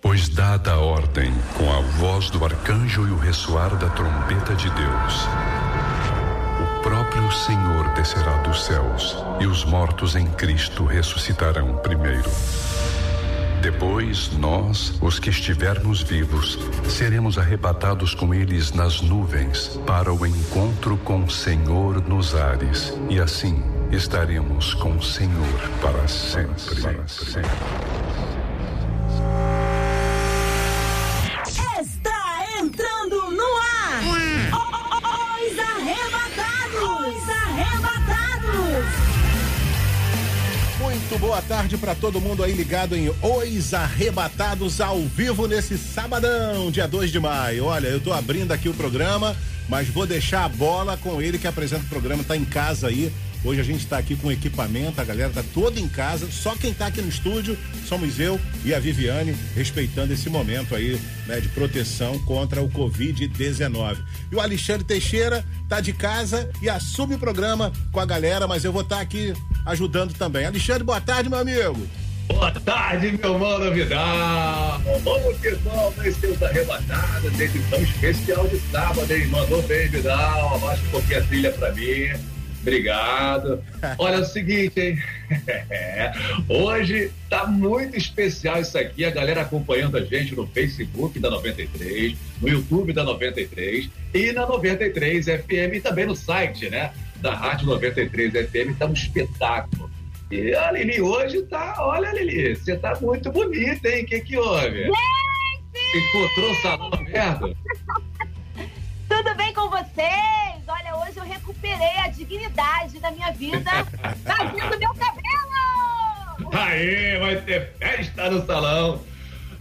Pois dada a ordem, com a voz do arcanjo e o ressoar da trombeta de Deus, o próprio Senhor descerá dos céus e os mortos em Cristo ressuscitarão primeiro. Depois, nós, os que estivermos vivos, seremos arrebatados com eles nas nuvens para o encontro com o Senhor nos ares, e assim estaremos com o Senhor para sempre. Para sempre. Está Boa tarde para todo mundo aí ligado em Os Arrebatados ao vivo nesse sabadão, dia 2 de maio. Olha, eu tô abrindo aqui o programa, mas vou deixar a bola com ele que apresenta o programa, tá em casa aí. Hoje a gente tá aqui com equipamento, a galera tá toda em casa, só quem tá aqui no estúdio somos eu e a Viviane, respeitando esse momento aí, né, de proteção contra o Covid-19. E o Alexandre Teixeira tá de casa e assume o programa com a galera, mas eu vou estar tá aqui ajudando também. Alexandre, boa tarde, meu amigo. Boa tarde, meu mano Vidal. Vamos que vamos, esse seus arrebatados, esse tão especial de sábado, hein? Mandou bem, Vidal. Abaixa um pouquinho a trilha pra mim. Obrigado. Olha é o seguinte, hein? Hoje tá muito especial isso aqui, a galera acompanhando a gente no Facebook da 93, no YouTube da 93 e na 93 FM e também no site, né? Da Rádio 93 FM, tá um espetáculo. E a Lili hoje tá, olha Lili, você tá muito bonita, hein? O que que houve? Gente! Encontrou o salão aberto? Tudo bem com vocês? Olha, hoje eu recuperei a dignidade da minha vida fazendo meu cabelo! Aê, vai ter festa no salão!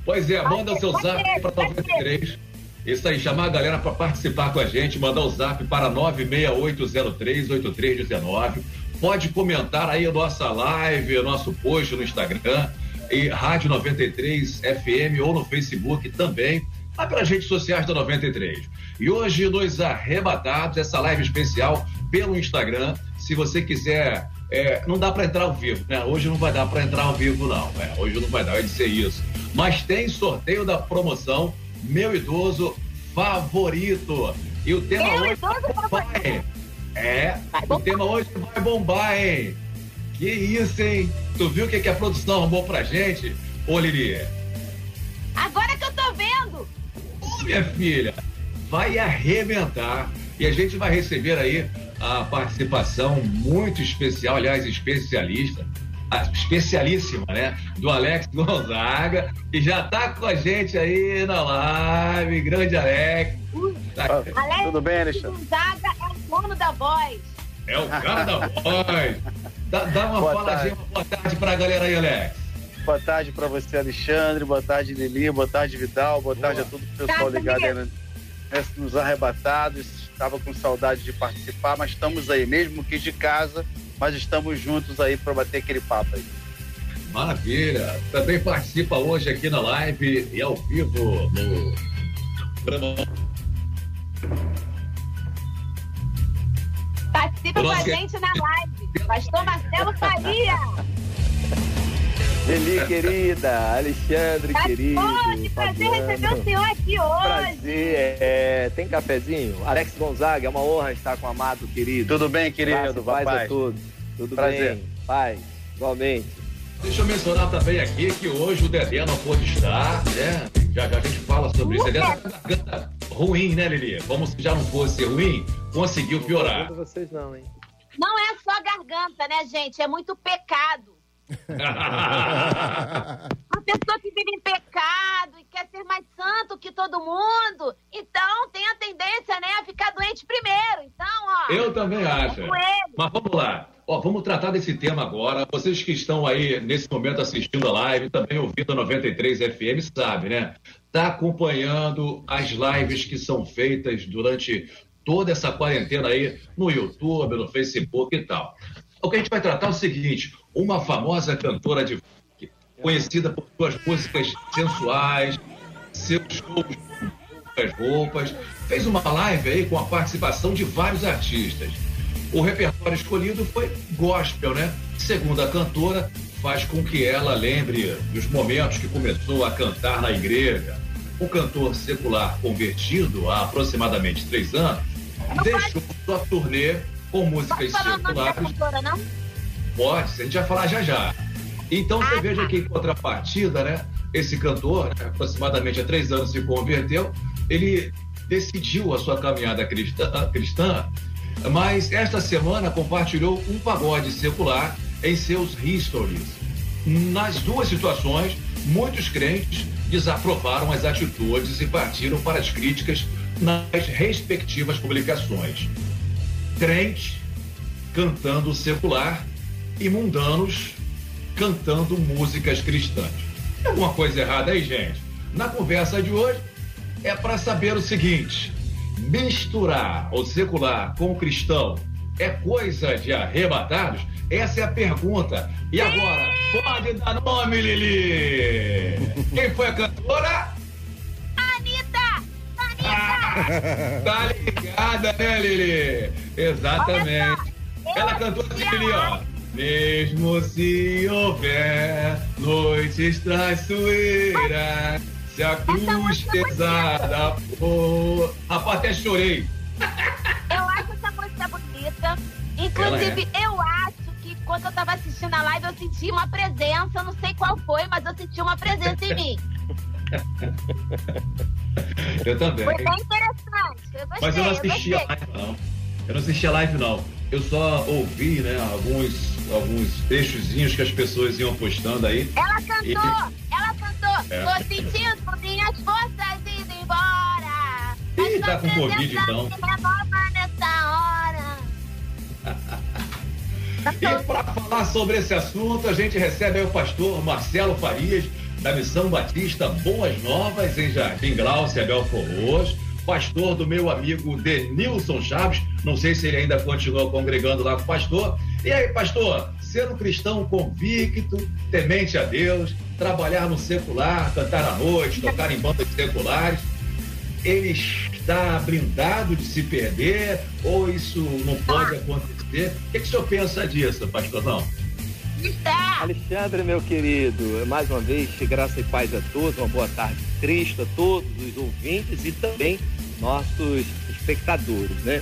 Pois é, manda o seu zap para vai 93. Isso aí, chamar a galera para participar com a gente, mandar o zap para 968038319. Pode comentar aí a nossa live, o nosso post no Instagram e Rádio 93 FM ou no Facebook também, lá pelas redes sociais da 93. E hoje nos arrebatados, essa live especial pelo Instagram. Se você quiser, é, não dá para entrar ao vivo, né? Hoje não vai dar para entrar ao vivo, não. né? Hoje não vai dar, vai dizer isso. Mas tem sorteio da promoção Meu Idoso Favorito. E o tema Meu hoje vai bombar, hein? É, Vai o tema hoje vai bombar, hein? Que isso, hein? Tu viu o que, que a produção arrumou pra gente? Ô, Lili, Agora que eu tô vendo! Ô, minha filha, vai arrebentar. E a gente vai receber aí a participação muito especial, aliás, especialista, especialíssima, né? Do Alex Gonzaga, que já tá com a gente aí na live. Grande Alex. Tá. Alex Tudo bem, Alexandre? Gonzaga é o dono da voz. É o cara da voz. Dá, dá uma Boa faladinha, uma boa tarde pra galera aí, Alex. Boa tarde para você, Alexandre. Boa tarde, Lili. Boa tarde, Vidal. Boa tarde a todo o pessoal Tarde, ligado aí né, nos arrebatados. Estava com saudade de participar, mas estamos aí, mesmo que de casa, mas estamos juntos aí para bater aquele papo aí. Maravilha. Também participa hoje aqui na live e ao vivo no programa Participa com a gente na live. Pastor Marcelo Faria. Lili, querida, Alexandre, querido. Pastor, que prazer Fabiano. receber o senhor aqui hoje. Prazer, é, tem cafezinho? Alex Gonzaga, é uma honra estar com o amado querido. Tudo bem, querido? Paz a paz. todos. Tudo Prazer. bem? Paz, igualmente. Deixa eu mencionar também aqui que hoje o Dedé não pôde estar, né? Já já a gente fala sobre isso. Dedé tá a garganta ruim, né, Lili? Como se já não fosse ruim, conseguiu piorar. Não vocês não, hein? Não é só garganta, né, gente? É muito pecado. Uma pessoa que vive em pecado e quer ser mais santo que todo mundo, então tem a tendência, né, a ficar doente primeiro. Então, ó. Eu também acho. é ele. Mas vamos lá. Ó, vamos tratar desse tema agora. Vocês que estão aí nesse momento assistindo a live, também ouvindo a 93 FM, sabe, né? Tá acompanhando as lives que são feitas durante toda essa quarentena aí no YouTube, no Facebook e tal. O que a gente vai tratar é o seguinte: uma famosa cantora de funk, conhecida por suas músicas sensuais, seus shows com poucas roupas, fez uma live aí com a participação de vários artistas. O repertório escolhido foi gospel, né? Segundo a cantora, faz com que ela lembre dos momentos que começou a cantar na igreja. O cantor secular convertido há aproximadamente três anos deixou sua turnê com músicas seculares. Pode, a gente vai falar já já. Então você Ah, veja tá. que em contrapartida, né? Esse cantor, né, aproximadamente há três anos se converteu, ele decidiu a sua caminhada cristã, cristã, mas esta semana compartilhou um pagode secular em seus stories. Nas duas situações, muitos crentes desaprovaram as atitudes e partiram para as críticas nas respectivas publicações. Crentes cantando secular e mundanos cantando músicas cristãs. Tem alguma coisa errada aí, gente? Na conversa de hoje é para saber o seguinte: misturar o secular com o cristão é coisa de arrebatados? Essa é a pergunta. E agora, pode dar nome, Lili? Quem foi a cantora? Anitta! Anitta! Ah, tá ligada, né, Lili? Exatamente. Ela cantou assim, Lili, ó. Mesmo se houver noites traiçoeiras, se a cruz pesada for. Rapaz, até chorei. Eu acho essa música bonita. Inclusive, eu acho que quando eu tava assistindo a live, eu senti uma presença. Eu não sei qual foi, mas eu senti uma presença em mim. Eu também. Foi bem interessante. Eu gostei, Mas eu não assisti a gostei. live, não. Eu não assisti a live, não. Eu só ouvi, né, alguns, alguns trechozinhos que as pessoas iam postando aí. Ela cantou, ela cantou. É. Tô sentindo minhas forças indo embora. Ih, tá com Covid, então. E para falar sobre esse assunto, a gente recebe aí o pastor Marcelo Farias, da Missão Batista Boas Novas, em Jardim Glaucia, Belfor Roxo, pastor do meu amigo Denilson Chaves, não sei se ele ainda continua congregando lá com o pastor. E aí, pastor, ser um cristão convicto, temente a Deus, trabalhar no secular, cantar à noite, tocar em bandas seculares, ele está blindado de se perder ou isso não pode acontecer? O que, que o senhor pensa disso, pastorzão? Está. Alexandre, meu querido, mais uma vez, graça e paz a todos, uma boa tarde, Cristo, a todos os ouvintes e também nossos espectadores, né?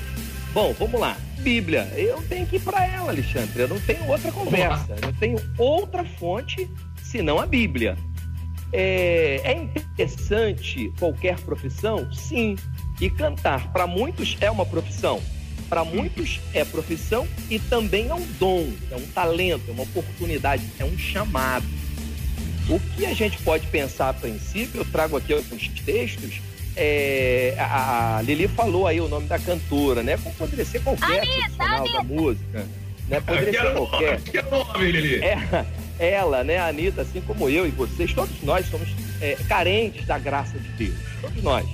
Bom, vamos lá. Bíblia, eu tenho que ir para ela, Alexandre, eu não tenho outra conversa, eu tenho outra fonte senão a Bíblia. É, é interessante qualquer profissão? Sim. E cantar, para muitos, é uma profissão. Para muitos é profissão e também é um dom, é um talento, é uma oportunidade, é um chamado. O que a gente pode pensar a princípio, eu trago aqui alguns textos. É, a a Lili falou aí o nome da cantora, né? Como poderia ser qualquer Anitta, profissional da Anitta. música. Né? Poderia ser qualquer. quero nome, Lili. É, ela, né, a Anitta, assim como eu e vocês, todos nós somos é, carentes da graça de Deus. Todos nós.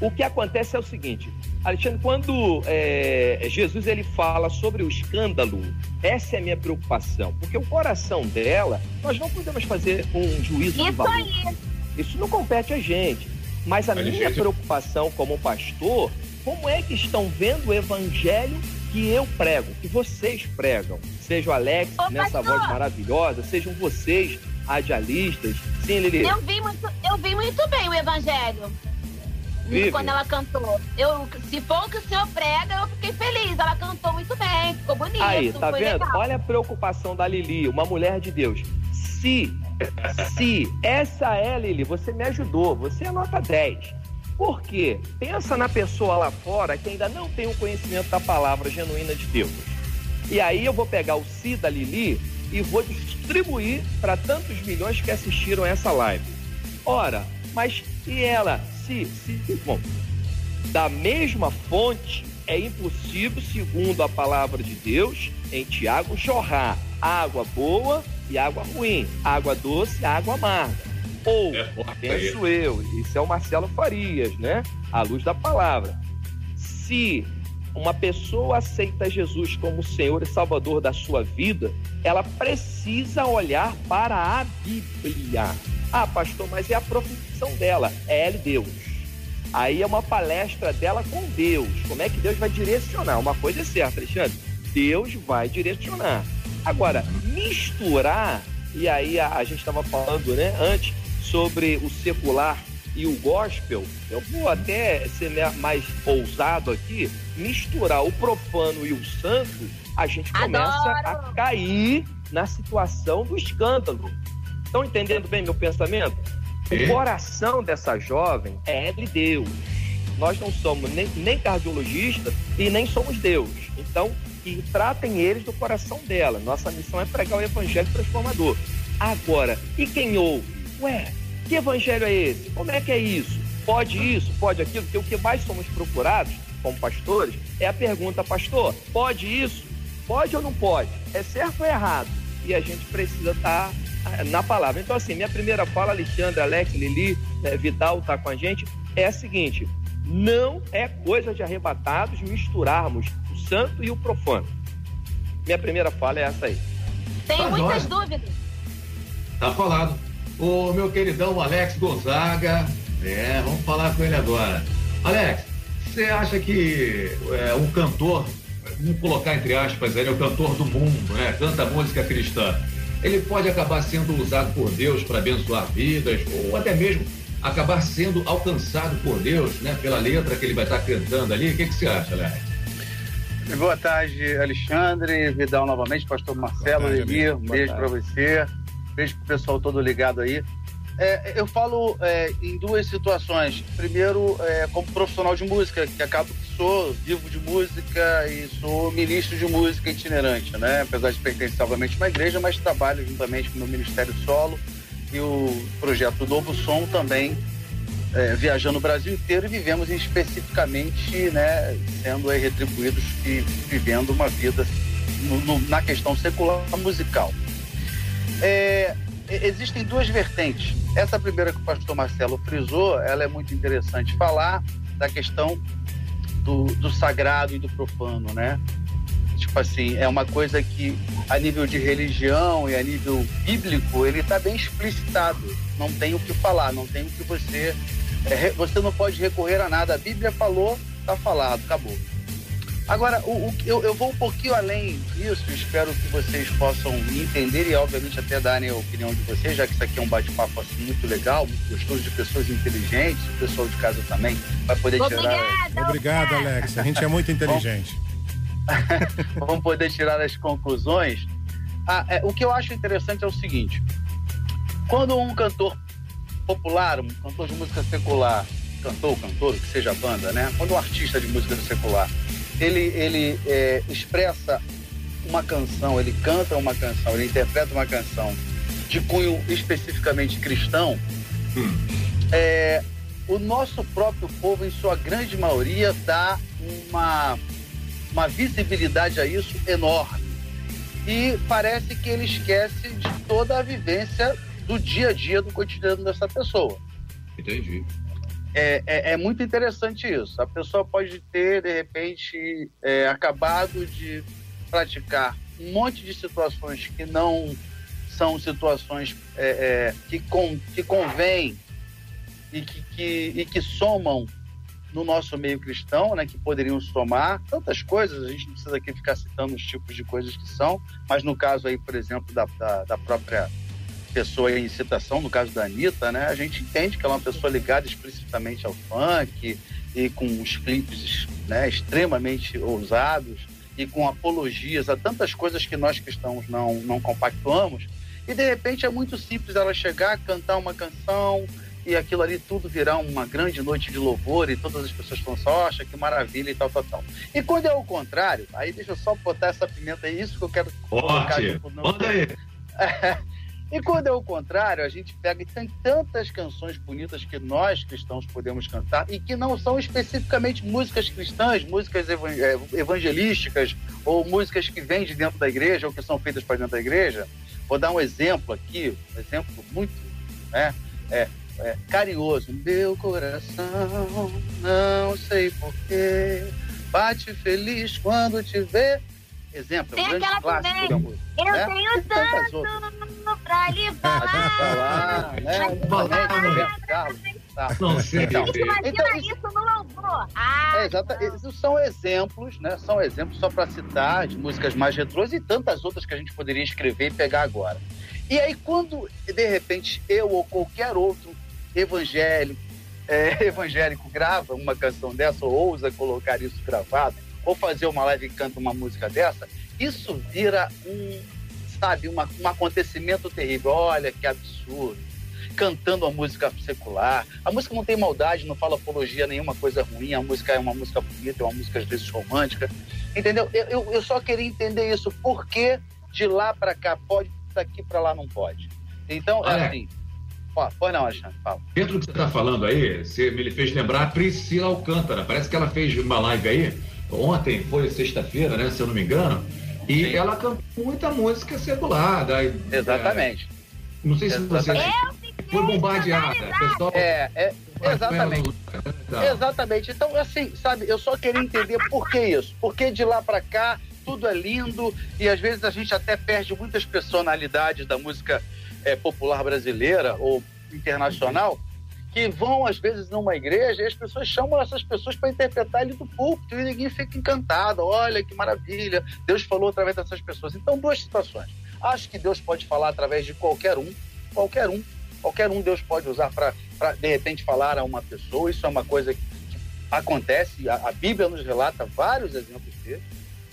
O que acontece é o seguinte, Alexandre, quando é, Jesus ele fala sobre o escândalo, essa é a minha preocupação, porque o coração dela, nós não podemos fazer um juízo de Isso valor. aí. Isso não compete a gente. Mas a Mas, minha gente- preocupação como pastor, como é que estão vendo o evangelho que eu prego, que vocês pregam? Seja o Alex, Ô, nessa pastor! voz maravilhosa, sejam vocês, radialistas. Sim, Lili. Eu vi muito, eu vi muito bem o evangelho. Vive. Quando ela cantou. Eu, se for o que o senhor prega, eu fiquei feliz. Ela cantou muito bem, ficou bonito. Aí, tá foi vendo? legal. Olha a preocupação da Lili, uma mulher de Deus. Se, se essa é, Lili, você me ajudou, você é nota 10. Por quê? Pensa na pessoa lá fora que ainda não tem o conhecimento da palavra genuína de Deus. E aí eu vou pegar o si da Lili e vou distribuir para tantos milhões que assistiram essa live. Ora, mas e ela? Se, se, bom, da mesma fonte, é impossível, segundo a palavra de Deus, em Tiago, jorrar água boa e água ruim, água doce e água amarga. Ou, É penso eu, isso é o Marcelo Farias, né? À luz da palavra. Se uma pessoa aceita Jesus como Senhor e Salvador da sua vida, ela precisa olhar para a Bíblia. Ah, pastor, mas é a profissão dela, é ela e Deus. Aí é uma palestra dela com Deus. Como é que Deus vai direcionar? Uma coisa é certa, Alexandre. Deus vai direcionar. Agora, misturar, e aí a, a gente estava falando né, antes sobre o secular e o gospel, eu vou até ser mais ousado aqui, misturar o profano e o santo, a gente começa Adoro. a cair na situação do escândalo. Estão entendendo bem meu pensamento? É. O coração dessa jovem é de Deus. Nós não somos nem, nem cardiologistas e nem somos Deus. Então, que tratem eles do coração dela. Nossa missão é pregar o evangelho transformador. Agora, e quem ouve? Ué, que evangelho é esse? Como é que é isso? Pode isso? Pode aquilo? Porque o que mais somos procurados, como pastores, é a pergunta, pastor, pode isso? Pode ou não pode? É certo ou é errado? E a gente precisa estar ah, na palavra. Então, assim, minha primeira fala, Alexandre, Alex, Lili, né, Vidal tá com a gente, é a seguinte: não é coisa de arrebatados misturarmos santo e o profano. Minha primeira fala é essa aí. Tenho Tá muitas dúvidas. Tá falado. O meu queridão Alex Gonzaga. É, vamos falar com ele agora. Alex, você acha que é, um cantor, vamos colocar entre aspas, ele é o cantor do mundo, né? Canta música cristã. Ele pode acabar sendo usado por Deus para abençoar vidas, ou até mesmo acabar sendo alcançado por Deus, né? Pela letra que ele vai estar cantando ali. O que, que você acha, Alex? Boa tarde, Alexandre, Vidal novamente, pastor Marcelo, tarde, Eli, um beijo para você, beijo pro pessoal todo ligado aí. É, eu falo é, em duas situações. Primeiro, é, como profissional de música, que acabo que sou vivo de música e sou ministro de música itinerante, né? Apesar de pertencer, obviamente, a uma igreja, mas trabalho juntamente com o meu ministério solo e o projeto Novo Som também é, viajando o Brasil inteiro e vivemos especificamente, né, sendo aí retribuídos e vivendo uma vida no- no- na questão secular musical. É, existem duas vertentes. Essa primeira que o pastor Marcelo frisou, ela é muito interessante falar da questão do, do sagrado e do profano, né? Tipo assim, é uma coisa que a nível de religião e a nível bíblico, ele está bem explicitado. Não tem o que falar, não tem o que você é, você não pode recorrer a nada. A Bíblia falou, tá falado, acabou. Agora, o, o eu, eu vou um pouquinho além disso, espero que vocês possam me entender e, obviamente, até darem a opinião de vocês, já que isso aqui é um bate-papo assim, muito legal, muito gostoso, de pessoas inteligentes, o pessoal de casa também vai poder tirar, Obrigada. Obrigado, Alex. A gente é muito inteligente. vão poder tirar as conclusões. Ah, é, o que eu acho interessante é o seguinte: quando um cantor popular, um cantor de música secular, cantor, cantor, que seja banda, né? Quando um artista de música secular, ele, ele é, expressa uma canção, ele canta uma canção, ele interpreta uma canção de cunho especificamente cristão, é, o nosso próprio povo, em sua grande maioria, dá uma, uma visibilidade a isso enorme. E parece que ele esquece de toda a vivência do dia a dia, do cotidiano dessa pessoa. Entendi. É, é, é muito interessante isso. A pessoa pode ter, de repente, é, acabado de praticar um monte de situações que não são situações é, é, que, com, que convêm e que, que, e que somam no nosso meio cristão, né, que poderiam somar tantas coisas, a gente não precisa aqui ficar citando os tipos de coisas que são, mas no caso aí, por exemplo, da, da, da própria pessoa em citação, no caso da Anitta, né, a gente entende que ela é uma pessoa ligada explicitamente ao funk e com os clipes né, extremamente ousados e com apologias a tantas coisas que nós cristãos não, não compactuamos. E de repente é muito simples ela chegar, cantar uma canção e aquilo ali tudo virar uma grande noite de louvor e todas as pessoas vão só, acha que maravilha e tal, tal, tal. E quando é o contrário, aí deixa eu só botar essa pimenta aí, isso que eu quero colocar Forte. tipo, no- Manda aí. e quando é o contrário, a gente pega e tem tantas canções bonitas que nós cristãos podemos cantar e que não são especificamente músicas cristãs, músicas eh, evangelísticas ou músicas que vêm de dentro da igreja ou que são feitas para dentro da igreja. Vou dar um exemplo aqui, um exemplo muito né, é, é, carinhoso. Meu coração, não sei porquê, bate feliz quando te vê. Exemplo, é um Tem grande aquela clássico também. da música. Eu né? tenho tanto pra lhe falar. falar, né? Tá. Não sei. Então, Imagina Então, isso no louvor. Ah, É, exata, não. esses são exemplos, né? São exemplos só para citar de músicas mais retrôs e tantas outras que a gente poderia escrever e pegar agora. E aí, quando de repente eu ou qualquer outro evangélico, é, evangélico grava uma canção dessa ou ousa colocar isso gravado, ou fazer uma live e canta uma música dessa, isso vira um, sabe, uma, um acontecimento terrível. Olha que absurdo cantando a música secular. A música não tem maldade, não fala apologia nenhuma coisa ruim. A música é uma música bonita, é uma música às vezes romântica. Entendeu? Eu, eu, eu só queria entender isso. Por que de lá para cá pode, daqui para lá não pode? Então, é Olha. assim. Ó, pois não, Alexandre, fala. Dentro do que você está falando aí, você me fez lembrar a Priscila Alcântara. Parece que ela fez uma live aí, ontem, foi sexta-feira, né? Se eu não me engano. E Sim. ela cantou muita música secular. Da, Exatamente. é, não sei se você Exatamente. foi bombardeada. O pessoal É, é, exatamente. Tá. Exatamente. Então, assim, sabe, eu só queria entender por que isso. Porque de lá para cá tudo é lindo e às vezes a gente até perde muitas personalidades da música eh, popular brasileira ou internacional que vão às vezes numa igreja e as pessoas chamam essas pessoas para interpretar ali do púlpito e ninguém fica encantado. Olha que maravilha, Deus falou através dessas pessoas. Então, duas situações. Acho que Deus pode falar através de qualquer um, qualquer um, qualquer um Deus pode usar para de repente falar a uma pessoa. Isso é uma coisa que acontece, a, a Bíblia nos relata vários exemplos disso,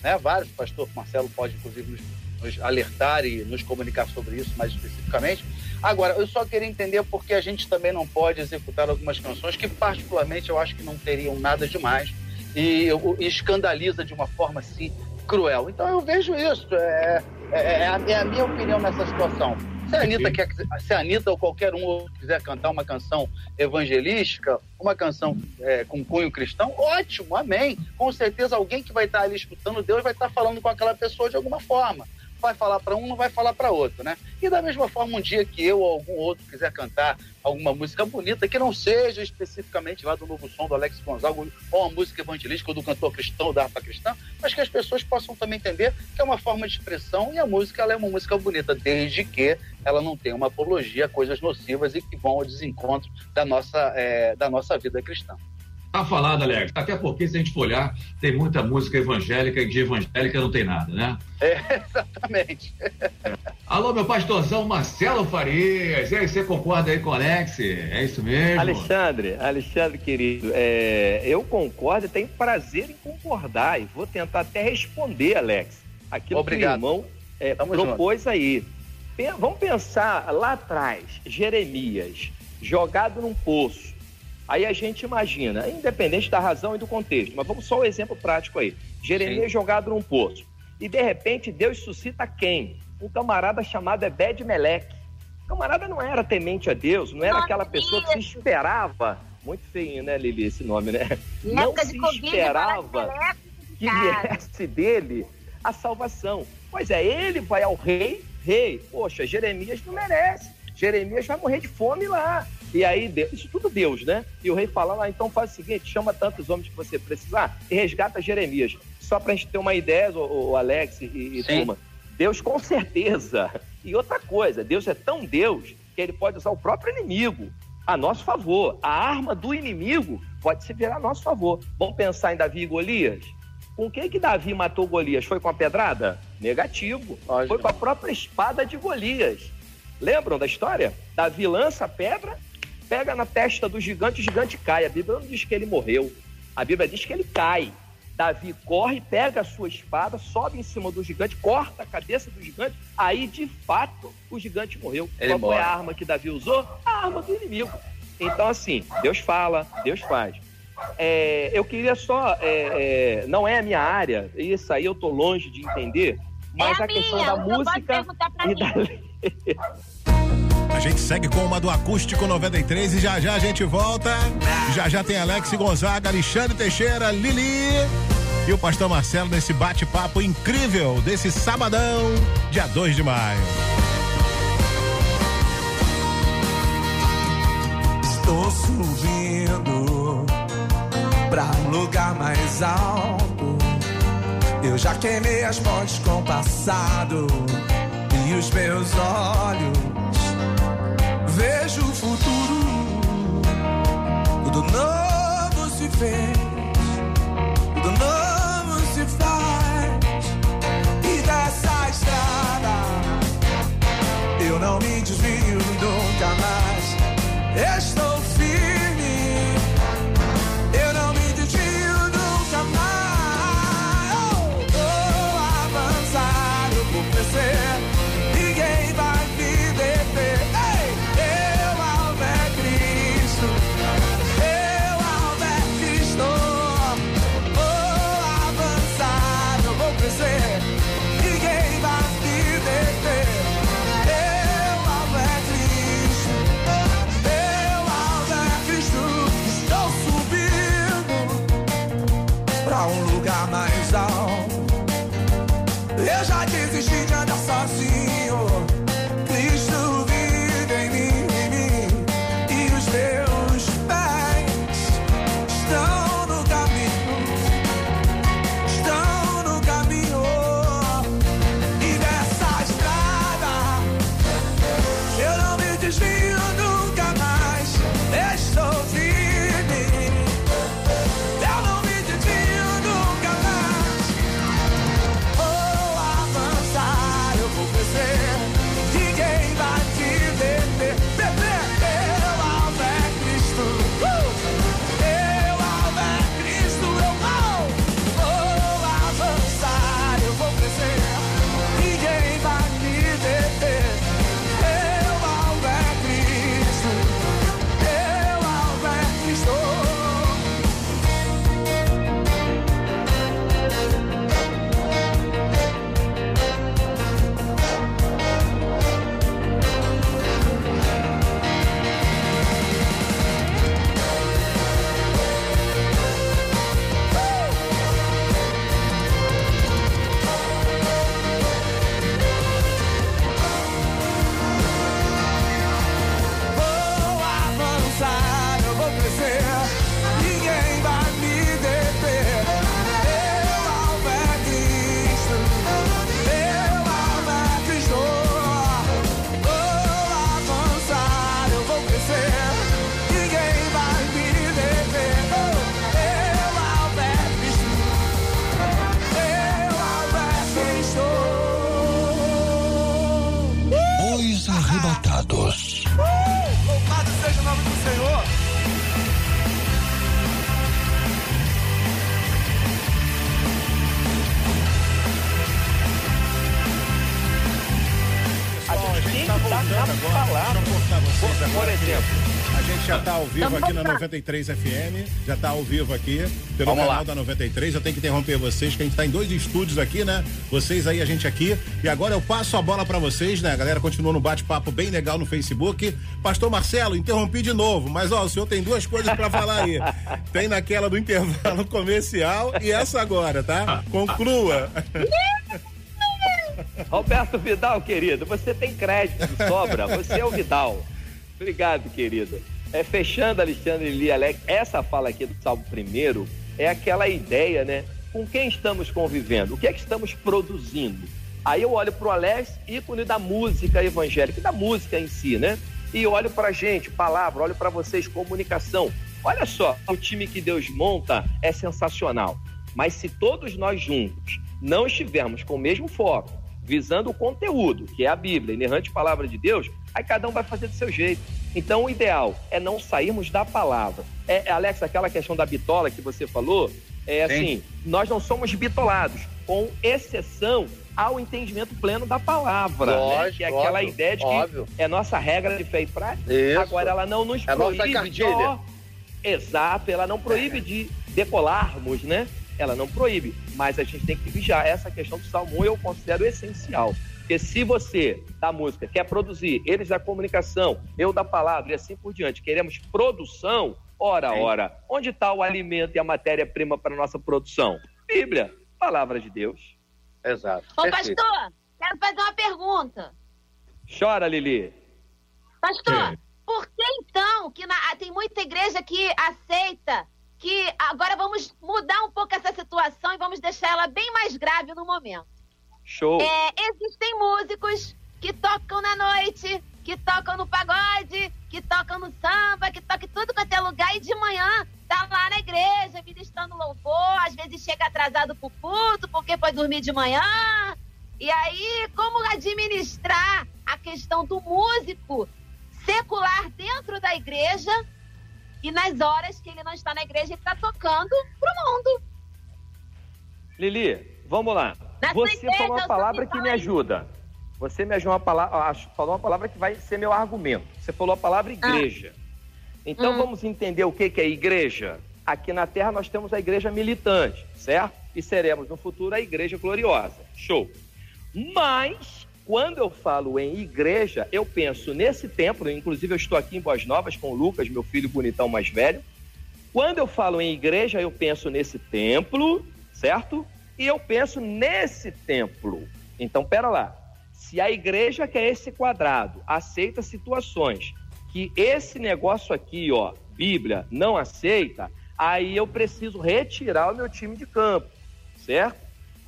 né? Vários, o pastor Marcelo pode inclusive nos, nos alertar e nos comunicar sobre isso mais especificamente. Agora, eu só queria entender por que a gente também não pode executar algumas canções que particularmente eu acho que não teriam nada demais e, e escandaliza de uma forma assim cruel. Então eu vejo isso, é, é- é a, é a minha opinião nessa situação. Se a Anitta, quer, se a Anitta ou qualquer um quiser cantar uma canção evangelística, uma canção é, com cunho cristão, ótimo, amém. Com certeza alguém que vai estar ali escutando Deus vai estar falando com aquela pessoa de alguma forma. Vai falar para um, não vai falar para outro, né? E da mesma forma, um dia que eu ou algum outro quiser cantar alguma música bonita, que não seja especificamente lá do novo som do Alex Gonzaga, ou uma música evangelística ou do cantor cristão, da harpa cristã, mas que as pessoas possam também entender que é uma forma de expressão e a música ela é uma música bonita, desde que ela não tenha uma apologia coisas nocivas e que vão ao desencontro da nossa, é, da nossa vida cristã. Tá falado, Alex. Até porque, se a gente for olhar, tem muita música evangélica e de evangélica não tem nada, né? É, exatamente. Alô, meu pastorzão Marcelo Farias. E aí, você concorda aí com o Alex? É isso mesmo? Alexandre, Alexandre querido, é, eu concordo e tenho prazer em concordar e vou tentar até responder, Alex, aquilo Obrigado. que o irmão é, propôs aí. Pe- vamos pensar lá atrás, Jeremias, jogado num poço. Aí a gente imagina, independente da razão e do contexto, mas vamos só o exemplo prático aí. Jeremias jogado num poço. E de repente Deus suscita quem? Um camarada chamado Ebed Meleque. O camarada não era temente a Deus, não era aquela pessoa que se esperava. Muito feio, né, Lili, esse nome, né? Não se esperava que viesse dele a salvação. Pois é, ele vai ao rei, rei, poxa, Jeremias não merece. Jeremias vai morrer de fome lá. E aí, Deus, isso tudo Deus, né? E o rei fala lá, então faz o seguinte, chama tantos homens que você precisar e resgata Jeremias. Só pra gente ter uma ideia, o, o Alex e, e turma, Deus com certeza. E outra coisa, Deus é tão Deus que ele pode usar o próprio inimigo a nosso favor. A arma do inimigo pode se virar a nosso favor. Vamos pensar em Davi e Golias? Com quem que Davi matou Golias? Foi com a pedrada? Negativo. Foi com a própria espada de Golias. Lembram da história? Davi lança a pedra, pega na testa do gigante, o gigante cai. A Bíblia não diz que ele morreu. A Bíblia diz que ele cai. Davi corre, pega a sua espada, sobe em cima do gigante, corta a cabeça do gigante. Aí, de fato, o gigante morreu. Ele Qual foi a arma que Davi usou? A arma do inimigo. Então, assim, Deus fala, Deus faz. É, eu queria só. é, é, não é a minha área, isso aí eu tô longe de entender, mas é a questão minha, da música perguntar pra e mim. da A gente segue com uma do Acústico 93 e já já a gente volta. Já já tem Alex Gonzaga, Alexandre Teixeira, Lili e o pastor Marcelo nesse bate-papo incrível desse sabadão, dia 2 de maio. Estou subindo pra um lugar mais alto. Eu já queimei as pontes com o passado e os meus olhos vejo o futuro. Tudo novo se fez, tudo novo se faz. E dessa estrada eu não me desvio nunca mais. Por exemplo, A gente já tá ao vivo Então aqui na vamos lá. 93 FM, já tá ao vivo aqui pelo Vamos canal lá. da 93. Eu tenho que interromper vocês, que a gente tá em dois estúdios aqui, né? Vocês aí, a gente aqui. E agora eu passo a bola pra vocês, né? A galera continua no bate-papo bem legal no Facebook. Pastor Marcelo, interrompi de novo, mas ó, o senhor tem duas coisas pra falar aí. Tem naquela do intervalo comercial e essa agora, tá? Conclua. Roberto Vidal, querido, você tem crédito de sobra, você é o Vidal. Obrigado, querido. É, fechando, Alexandre Lee Alex, essa fala aqui do Salmo primeiro é aquela ideia, né? Com quem estamos convivendo? O que é que estamos produzindo? Aí eu olho para o Alex, ícone da música evangélica, da música em si, né? E olho para a gente, palavra, olho para vocês, comunicação. Olha só, o time que Deus monta é sensacional. Mas se todos nós juntos não estivermos com o mesmo foco, visando o conteúdo, que é a Bíblia, inerrante palavra de Deus, aí cada um vai fazer do seu jeito. Então o ideal é não sairmos da palavra. É, Alex, aquela questão da bitola que você falou, é assim, nós não somos bitolados, com exceção ao entendimento pleno da palavra, né? Lógico, que é aquela óbvio, ideia de que óbvio. é nossa regra de fé e prática. Isso. Agora ela não nos É proíbe de... Exato, ela não proíbe de decolarmos, né? Ela não proíbe, mas a gente tem que vigiar. Essa questão do Salmo 1 eu considero essencial. Porque se você, da música, quer produzir, eles da comunicação, eu da palavra e assim por diante, queremos produção, ora, Sim. ora, onde está o alimento e a matéria-prima para nossa produção? Bíblia, palavra de Deus. Exato. Ô, Perfeito. pastor, quero fazer uma pergunta. Chora, Lili. Pastor, Sim. por que então que na- tem muita igreja que aceita que agora vamos mudar um pouco essa situação e vamos deixar ela bem mais grave no momento? Show. É, existem músicos que tocam na noite, que tocam no pagode, que tocam no samba, que tocam em tudo quanto é lugar e de manhã tá lá na igreja ministrando louvor, às vezes chega atrasado pro culto porque foi dormir de manhã. E aí, como administrar a questão do músico secular dentro da igreja e nas horas que ele não está na igreja ele está tocando pro mundo? Lili, vamos lá. Você falou uma palavra que me ajuda. Você me ajudou uma palavra, acho- falou uma palavra que vai ser meu argumento. Você falou a palavra igreja. Então Hum. vamos entender o que que é igreja. Aqui na Terra nós temos a igreja militante, certo? E seremos no futuro a igreja gloriosa. Show. Mas quando eu falo em igreja, eu penso nesse templo, inclusive eu estou aqui em Boas Novas com o Lucas, meu filho bonitão mais velho. Quando eu falo em igreja, eu penso nesse templo, certo? E eu penso nesse templo. Então, pera lá. Se a igreja que é esse quadrado aceita situações que esse negócio aqui, ó, Bíblia, não aceita, aí eu preciso retirar o meu time de campo, certo?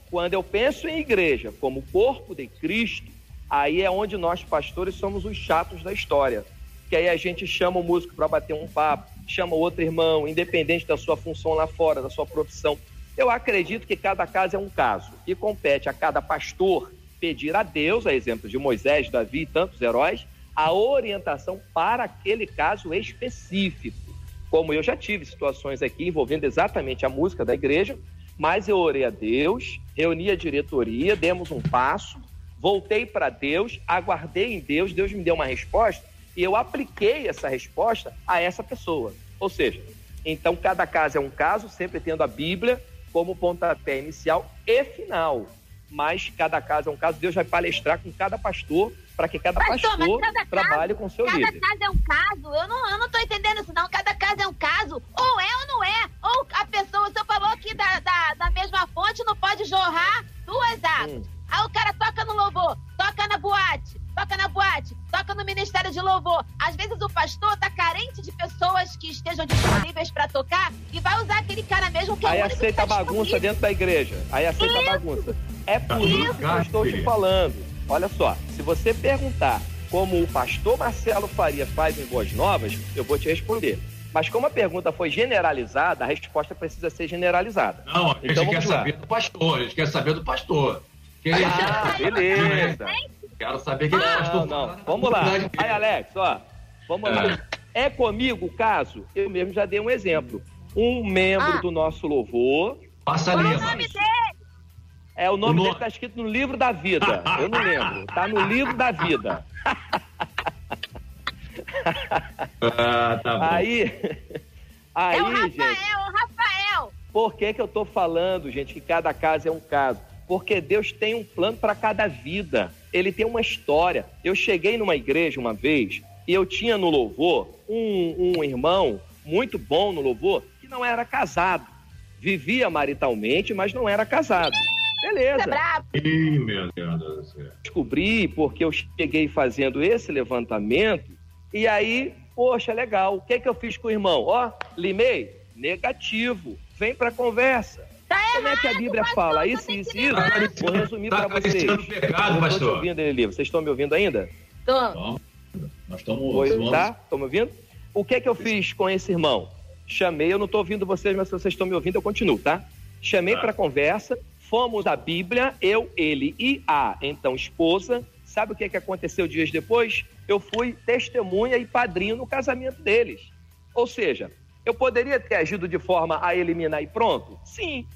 Quando eu penso em igreja como corpo de Cristo, aí é onde nós pastores somos os chatos da história. Que aí a gente chama o músico para bater um papo, chama o outro irmão, independente da sua função lá fora, da sua profissão. Eu acredito que cada caso é um caso e compete a cada pastor pedir a Deus, a exemplo de Moisés, Davi e tantos heróis, a orientação para aquele caso específico. Como eu já tive situações aqui envolvendo exatamente a música da igreja, mas eu orei a Deus, reuni a diretoria, demos um passo, voltei para Deus, aguardei em Deus, Deus me deu uma resposta e eu apliquei essa resposta a essa pessoa. Ou seja, então cada caso é um caso, sempre tendo a Bíblia como pontapé inicial e final. Mas cada caso é um caso, Deus vai palestrar com cada pastor para que cada Pastor, pastor cada caso- trabalhe com o seu Cada líder. caso é um caso. Eu não, eu não tô entendendo isso, não. Cada caso é um caso. Ou é ou não é. Ou a pessoa, senhor falou que da, da, da mesma fonte não pode jorrar duas águas. Hum. Aí o cara toca no louvor, toca na boate, toca na boate, toca no ministério de louvor. Às vezes o pastor tá carente de pessoas que estejam disponíveis para tocar e vai usar aquele cara mesmo que é Aí o único que aceita a tá bagunça disponível. dentro da igreja. Aí aceita a Isso. bagunça. É por Isso. isso que eu estou te falando. Olha só, se você perguntar como o pastor Marcelo Faria faz em Boas Novas, eu vou te responder. Mas como a pergunta foi generalizada, a resposta precisa ser generalizada. Não, a gente Então quer lá. saber do pastor, a gente quer saber do pastor. Que Ah, beleza. Quero saber quem é o pastor. Não, não. Vamos lá. Aí, Alex, ó. Vamos lá. É comigo o caso? Eu mesmo já dei um exemplo. Um membro Ah. do nosso louvor Passa a Qual o limpo. nome dele? É, o nome O dele tá escrito no livro da vida. Eu não lembro. Tá no livro da vida. Ah, tá bom. Aí, aí, é o Rafael, gente, o Rafael. por que, que eu tô falando, gente, que cada caso é um caso? Porque Deus tem um plano para cada vida. Ele tem uma história. Eu cheguei numa igreja uma vez e eu tinha no louvor um, um irmão muito bom no louvor que não era casado. Vivia maritalmente, mas não era casado. Você é Beleza. brabo. Ih, meu Deus do céu. descobri porque eu cheguei fazendo esse levantamento e aí, poxa, legal. O que que eu fiz com o irmão? Ó, limei? Negativo. Vem pra conversa. Tá Como é que a errado, Bíblia pastor, fala? Isso, isso, isso. Vou resumir Tá pra vocês. pecado, pastor. ouvindo, Eli. Vocês estão me ouvindo ainda? Tô. Nós estamos. Oi, vamos- tá? Estão me ouvindo? O que que eu fiz com esse irmão? Chamei, eu não estou ouvindo vocês, mas se vocês estão me ouvindo, eu continuo, tá? Chamei Tá. para conversa, fomos à Bíblia, eu, ele e a então esposa. Sabe o que, que aconteceu dias depois? Eu fui testemunha e padrinho no casamento deles. Ou seja, eu poderia ter agido de forma a eliminar e pronto? Sim.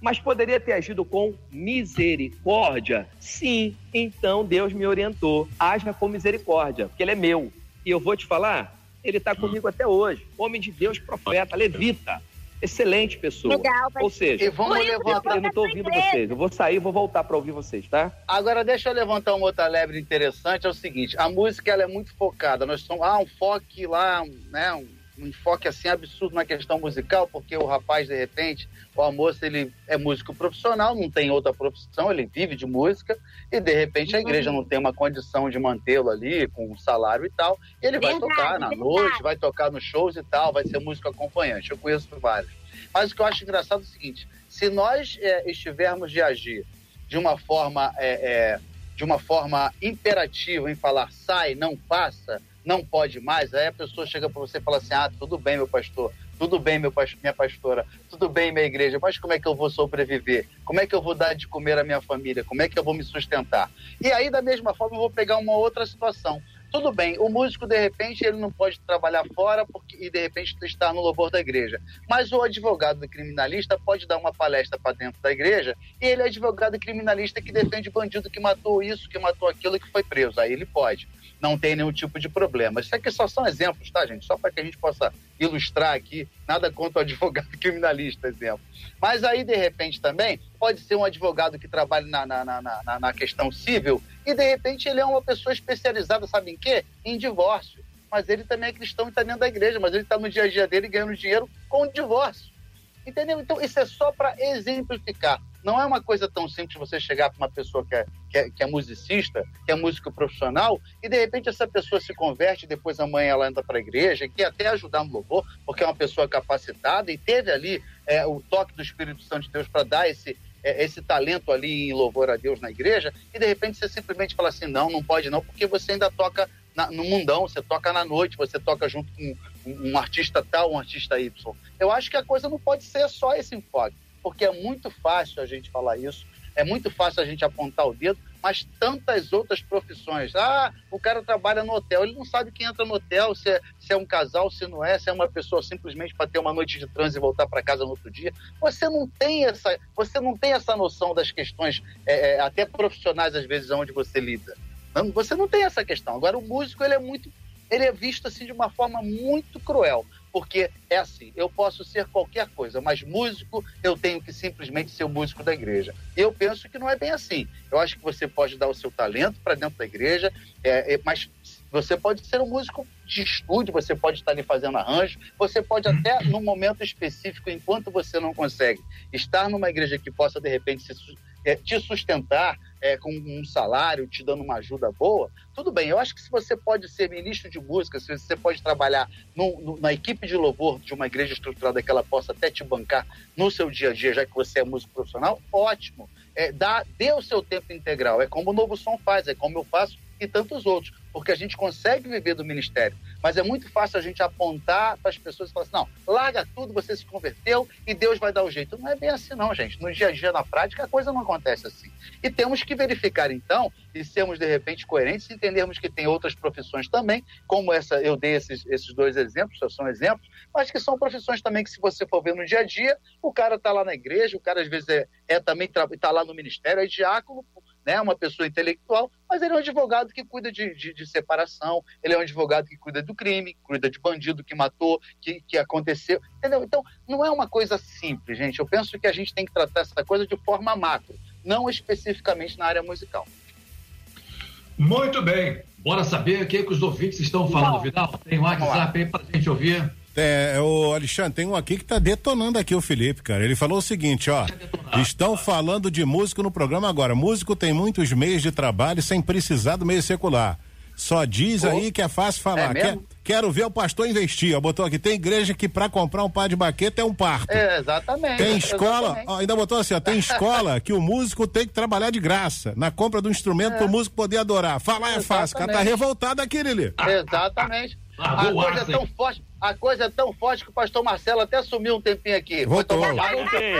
Mas poderia ter agido com misericórdia? Sim. Então Deus me orientou. Haja com misericórdia, porque ele é meu. E eu vou te falar, ele está comigo até hoje. Homem de Deus, profeta, levita. Excelente pessoa. Legal, Ou seja, E vamos levantar. eu não estou ouvindo vocês. Eu vou sair e vou voltar para ouvir vocês, tá? Agora, deixa eu levantar uma outra lebre interessante. É o seguinte: a música ela é muito focada. Nós estamos. Ah, um foco lá, né? Um, um enfoque assim absurdo na questão musical, porque o rapaz, de repente, o almoço, ele é músico profissional, não tem outra profissão, ele vive de música, e de repente a igreja não tem uma condição de mantê-lo ali com um salário e tal. E ele vai Verdade, tocar na verdade. noite, vai tocar nos shows e tal, vai ser músico acompanhante. Eu conheço vários. Mas o que eu acho engraçado é o seguinte: se nós é, estivermos de agir de uma forma é, é, de uma forma imperativa em falar sai, não passa, não pode mais, aí a pessoa chega para você e fala assim: ah, tudo bem, meu pastor, tudo bem, meu minha pastora, tudo bem, minha igreja, mas como é que eu vou sobreviver? Como é que eu vou dar de comer à minha família? Como é que eu vou me sustentar? E aí, da mesma forma, eu vou pegar uma outra situação. Tudo bem, o músico, de repente, ele não pode trabalhar fora porque, e, de repente, estar no louvor da igreja. Mas o advogado criminalista pode dar uma palestra para dentro da igreja e ele é advogado criminalista que defende bandido que matou isso, que matou aquilo que foi preso. Aí ele pode. Não tem nenhum tipo de problema. Isso aqui só são exemplos, tá, gente? Só para que a gente possa ilustrar aqui. Nada contra o advogado criminalista, exemplo. Mas aí, de repente, também pode ser um advogado que trabalha na, na, na, na, questão civil e, de repente, ele é uma pessoa especializada, sabe em quê? Em divórcio. Mas ele também é cristão e está dentro da igreja, mas ele está no dia a dia dele ganhando dinheiro com o divórcio. Entendeu? Então, isso é só para exemplificar. Não é uma coisa tão simples você chegar para uma pessoa que é, que, é, que é musicista, que é músico profissional, e de repente essa pessoa se converte, depois amanhã ela entra para a igreja, e quer até ajudar no louvor, porque é uma pessoa capacitada e teve ali é, o toque do Espírito Santo de Deus para dar esse, é, esse talento ali em louvor a Deus na igreja, e de repente você simplesmente fala assim: não, não pode não, porque você ainda toca na, no mundão, você toca na noite, você toca junto com um, um artista tal, um artista Y. Eu acho que a coisa não pode ser só esse enfoque, porque é muito fácil a gente falar isso, é muito fácil a gente apontar o dedo, mas tantas outras profissões. Ah, o cara trabalha no hotel, ele não sabe quem entra no hotel, se é, se é um casal, se não é, se é uma pessoa simplesmente para ter uma noite de transe e voltar para casa no outro dia. Você não tem essa, você não tem essa noção das questões, é, é, até profissionais às vezes onde você lida. Você não tem essa questão. Agora o músico ele é muito, ele é visto assim de uma forma muito cruel, porque é assim, eu posso ser qualquer coisa, mas músico eu tenho que simplesmente ser o músico da igreja. E eu penso que não é bem assim. Eu acho que você pode dar o seu talento para dentro da igreja, é, é, mas você pode ser um músico de estúdio, você pode estar ali fazendo arranjo, você pode até, num momento específico, enquanto você não consegue estar numa igreja que possa, de repente, se, é, te sustentar é, com um salário, te dando uma ajuda boa, tudo bem. Eu acho que se você pode ser ministro de música, se você pode trabalhar no, no, na equipe de louvor de uma igreja estruturada que ela possa até te bancar no seu dia a dia, já que você é músico profissional, ótimo. É, dá, dê o seu tempo integral. É como o Novo Som faz, é como eu faço e tantos outros, porque a gente consegue viver do ministério, mas é muito fácil a gente apontar para as pessoas e falar assim, não, larga tudo, você se converteu e Deus vai dar o jeito. Não é bem assim não, gente. No dia a dia, na prática, a coisa não acontece assim. E temos que verificar, então, e sermos, de repente, coerentes e entendermos que tem outras profissões também, como essa, eu dei esses, esses dois exemplos, são exemplos, mas que são profissões também que, se você for ver no dia a dia, o cara está lá na igreja, o cara, às vezes, é, é também está lá no ministério, é diácono, né, uma pessoa intelectual, mas ele é um advogado que cuida de, de, de separação, ele é um advogado que cuida do crime, cuida de bandido que matou, que, que aconteceu, entendeu? Então, não é uma coisa simples, gente. Eu penso que a gente tem que tratar essa coisa de forma macro, não especificamente na área musical. Muito bem. Bora saber o que, que os ouvintes estão falando, Vidal? Tem um WhatsApp aí pra gente ouvir. É, o Alexandre, tem um aqui que tá detonando aqui o Felipe, cara. Ele falou o seguinte, ó. Estão falando de músico no programa agora. Músico tem muitos meios de trabalho sem precisar do meio secular. Só diz aí que é fácil falar. É Quer- quero ver o pastor investir. Ó, botou aqui, tem igreja que pra comprar um par de baqueta é um parto. É, exatamente. Tem escola, exatamente. ó, ainda botou assim, ó, tem escola que o músico tem que trabalhar de graça, na compra do instrumento para o músico poder adorar. Falar é fácil, o cara tá Exatamente. revoltado aqui, Lili. Exatamente. A coisa é tão forte, a coisa é tão forte que o pastor Marcelo até sumiu um tempinho aqui. Voltou.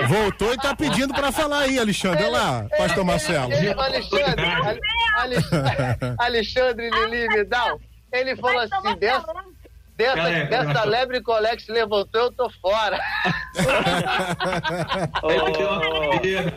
Voltou e tá pedindo pra falar aí, Alexandre. Olha lá, pastor Marcelo. Ele, Alexandre, Ale- Alexandre, Alexandre Lili Vidal, ele falou assim, dessa, dessa, Galera, dessa galera. lebre colex levantou, eu tô fora. Ele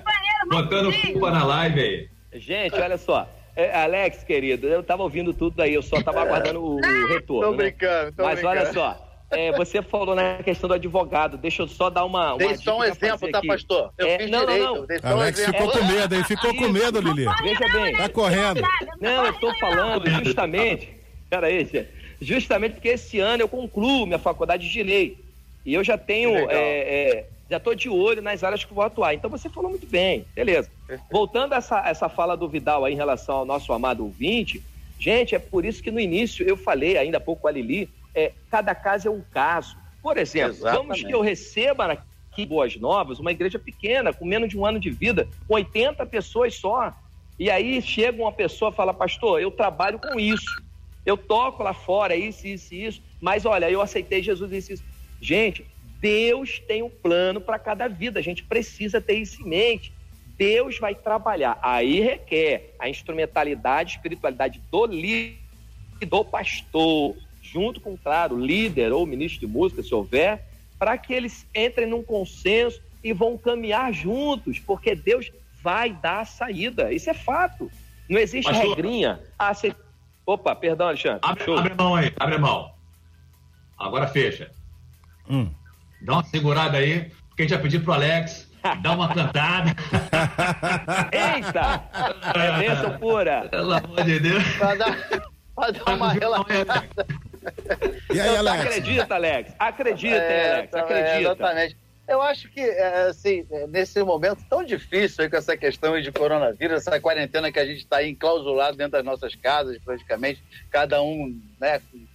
botando culpa na live aí. Gente, olha só. É, Alex, querido, eu tava ouvindo tudo aí, eu só tava aguardando o, o retorno. Tô né? brincando, tô Mas brincando. olha só, é, você falou na questão do advogado, deixa eu só dar uma. uma Dei só um exemplo, tá, aqui. pastor? Eu É, fiz não, não, direito, não. dei só um Alex exemplo. ficou com medo aí, ficou com medo, Lili. Veja bem. Tá correndo. Não, eu tô falando justamente. Pera aí, gente. Justamente porque esse ano eu concluo minha faculdade de Direito. E eu já tenho. É, é, já tô de olho nas áreas que vou atuar. Então você falou muito bem. Beleza. Voltando a essa, essa fala do Vidal aí em relação ao nosso amado ouvinte, gente, é por isso que no início eu falei, ainda há pouco com a Lili, é, cada caso é um caso. Por exemplo, vamos Exatamente. que eu receba aqui em Boas Novas uma igreja pequena, com menos de um ano de vida, com 80 pessoas só. E aí chega uma pessoa e fala, pastor, eu trabalho com isso. Eu toco lá fora, isso, isso, isso. Mas olha, eu aceitei Jesus, isso, isso. Gente, Deus tem um plano para cada vida. A gente precisa ter isso em mente. Deus vai trabalhar. Aí requer a instrumentalidade, espiritualidade do líder e do pastor, junto com, claro, o líder ou ministro de música, se houver, para que eles entrem num consenso e vão caminhar juntos, porque Deus vai dar a saída. Isso é fato. Não existe Pastor. regrinha. Ah. Opa, perdão, Alexandre. Abre, Show. abre a mão aí, abre a mão. Agora fecha. Hum. Dá uma segurada aí, porque a gente vai pedir pro Alex dar uma cantada. Eita! É bênção pura. Pelo amor de Deus. Pra dar, pra dar uma relaxada. E aí, Então, Alex? Acredita, Alex. Acredita, É, Alex. tá- é, Acredita. exatamente. Eu acho que, é, assim, é, nesse momento tão difícil aí com essa questão aí de coronavírus, essa quarentena que a gente está aí enclausurado dentro das nossas casas, praticamente, cada um né, com-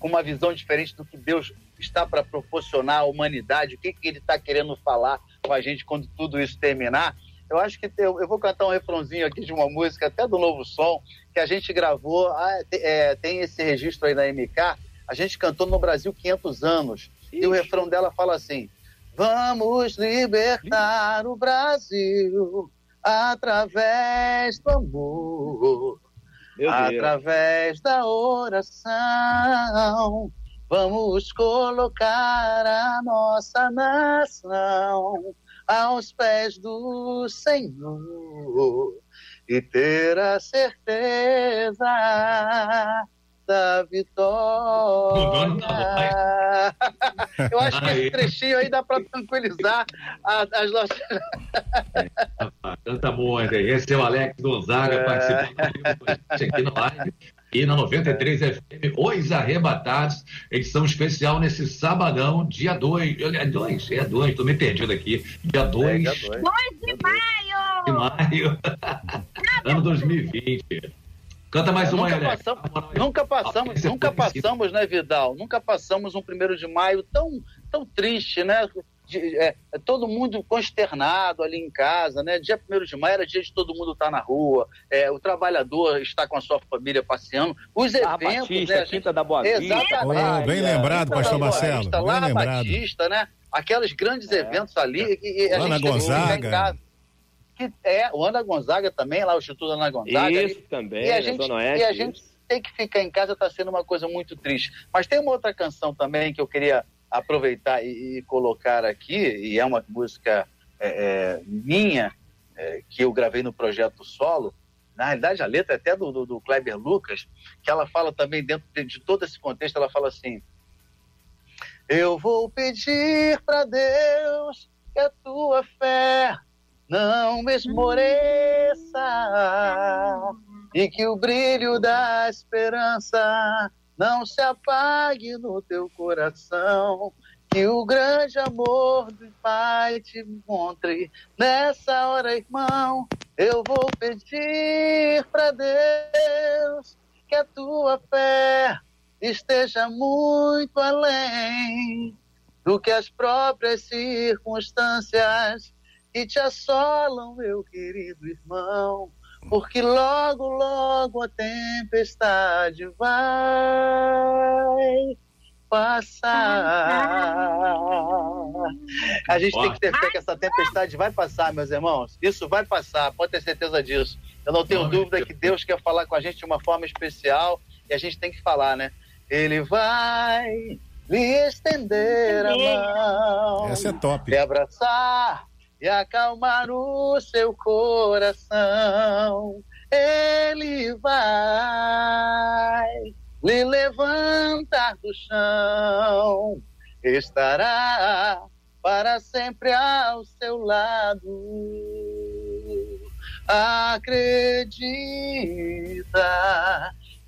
com uma visão diferente do que Deus está para proporcionar à humanidade, o que, que ele está querendo falar com a gente quando tudo isso terminar. Eu acho que eu, eu vou cantar um refrãozinho aqui de uma música, até do novo som, que a gente gravou, ah, é, tem esse registro aí na MK, a gente cantou no Brasil 500 anos, e o refrão dela fala assim: Vamos libertar o Brasil através do amor, através da oração. Vamos colocar a nossa nação aos pés do Senhor e ter a certeza da vitória. Eu acho que esse trechinho aí dá para tranquilizar as nossas. Canta muito aí. Esse é o Alex Gonzaga participando a gente aqui no live. E na 93 FM, Os Arrebatados, edição especial nesse sabadão, dia 2. É 2? É 2, tô meio perdido aqui. Dia 2 É, de. 2 de maio! maio, ano 2020. Canta mais uma nunca, passamos, nunca passamos, é nunca passamos, né, Vidal? Nunca passamos um primeiro de maio tão, tão triste, né? De- é, é todo mundo consternado ali em casa, né? Dia 1 de maio era dia de todo mundo estar na rua, é, o trabalhador está com a sua família passeando, os Barra eventos, Batista, né? a gente- Quinta da Boa Vista. Exatamente. Oh, bem lembrado, pastor da Boa Marcelo. Vista, Bem lá na lembrado. Batista, né? Aqueles grandes eventos ali e, e a Lá na gente tem Gonzaga. em casa. Que é, o Ana Gonzaga também, lá o Instituto Ana Gonzaga. ali. Isso também, E a gente- Zona Oeste. e a gente- ter que ficar em casa está sendo uma coisa muito triste. Mas tem uma outra canção também que eu queria aproveitar e, e colocar aqui, e é uma música é, é, minha, é, que eu gravei no projeto solo, na realidade a letra é até do, do, do Kleber Lucas, que ela fala também dentro de, de todo esse contexto, ela fala assim: Eu vou pedir para Deus que a tua fé não me esmoreça e que o brilho da esperança não se apague no teu coração. Que o grande amor do Pai te encontre nessa hora, irmão. Eu vou pedir para Deus que a tua fé esteja muito além do que as próprias circunstâncias que te assolam, meu querido irmão porque logo, logo a tempestade vai passar. A gente tem que ter fé que essa tempestade vai passar, meus irmãos. Isso vai passar, pode ter certeza disso. Eu não tenho dúvida que Deus quer falar com a gente de uma forma especial e a gente tem que falar, né? Ele vai lhe estender a mão. Essa é top. E abraçar e acalmar o seu coração. Ele vai lhe levantar do chão, estará para sempre ao seu lado. Acredita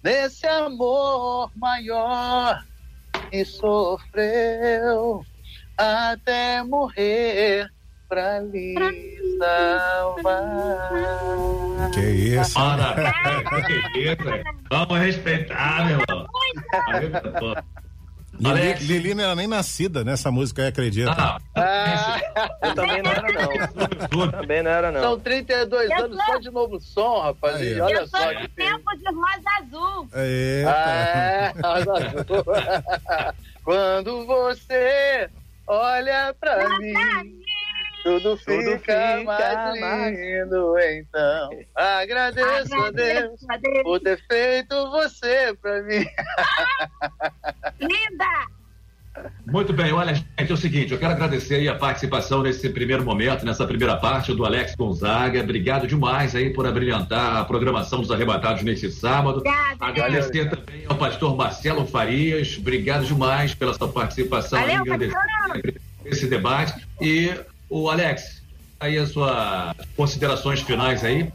nesse amor maior que sofreu até morrer pra lhe salvar. Que isso? Parabéns, que isso, hein? Vamos respeitar, meu irmão. Lili, Alex. Lili não era nem nascida nessa música, aí acredita. Ah, Eu também não era, não. também não era, não. São 32 Eu anos tô- só de novo som, rapaz. Aí, E olha Eu sou só que tempo de rosa azul. Eita. É, olha- Quando você olha pra mim, tudo fica, fica mais mais- lindo. Então, agradeço a Deus Agradeço a Deus. por ter feito você pra mim. Linda! Muito bem, olha, gente, é o seguinte, eu quero agradecer aí a participação nesse primeiro momento, nessa primeira parte do Alex Gonzaga. Obrigado demais aí por abrilhantar a programação dos arrebatados nesse sábado. Obrigada. Agradecer também ao pastor Marcelo Farias. Obrigado demais pela sua participação Valeu, aí, esse debate. E o Alex, aí as suas considerações finais aí.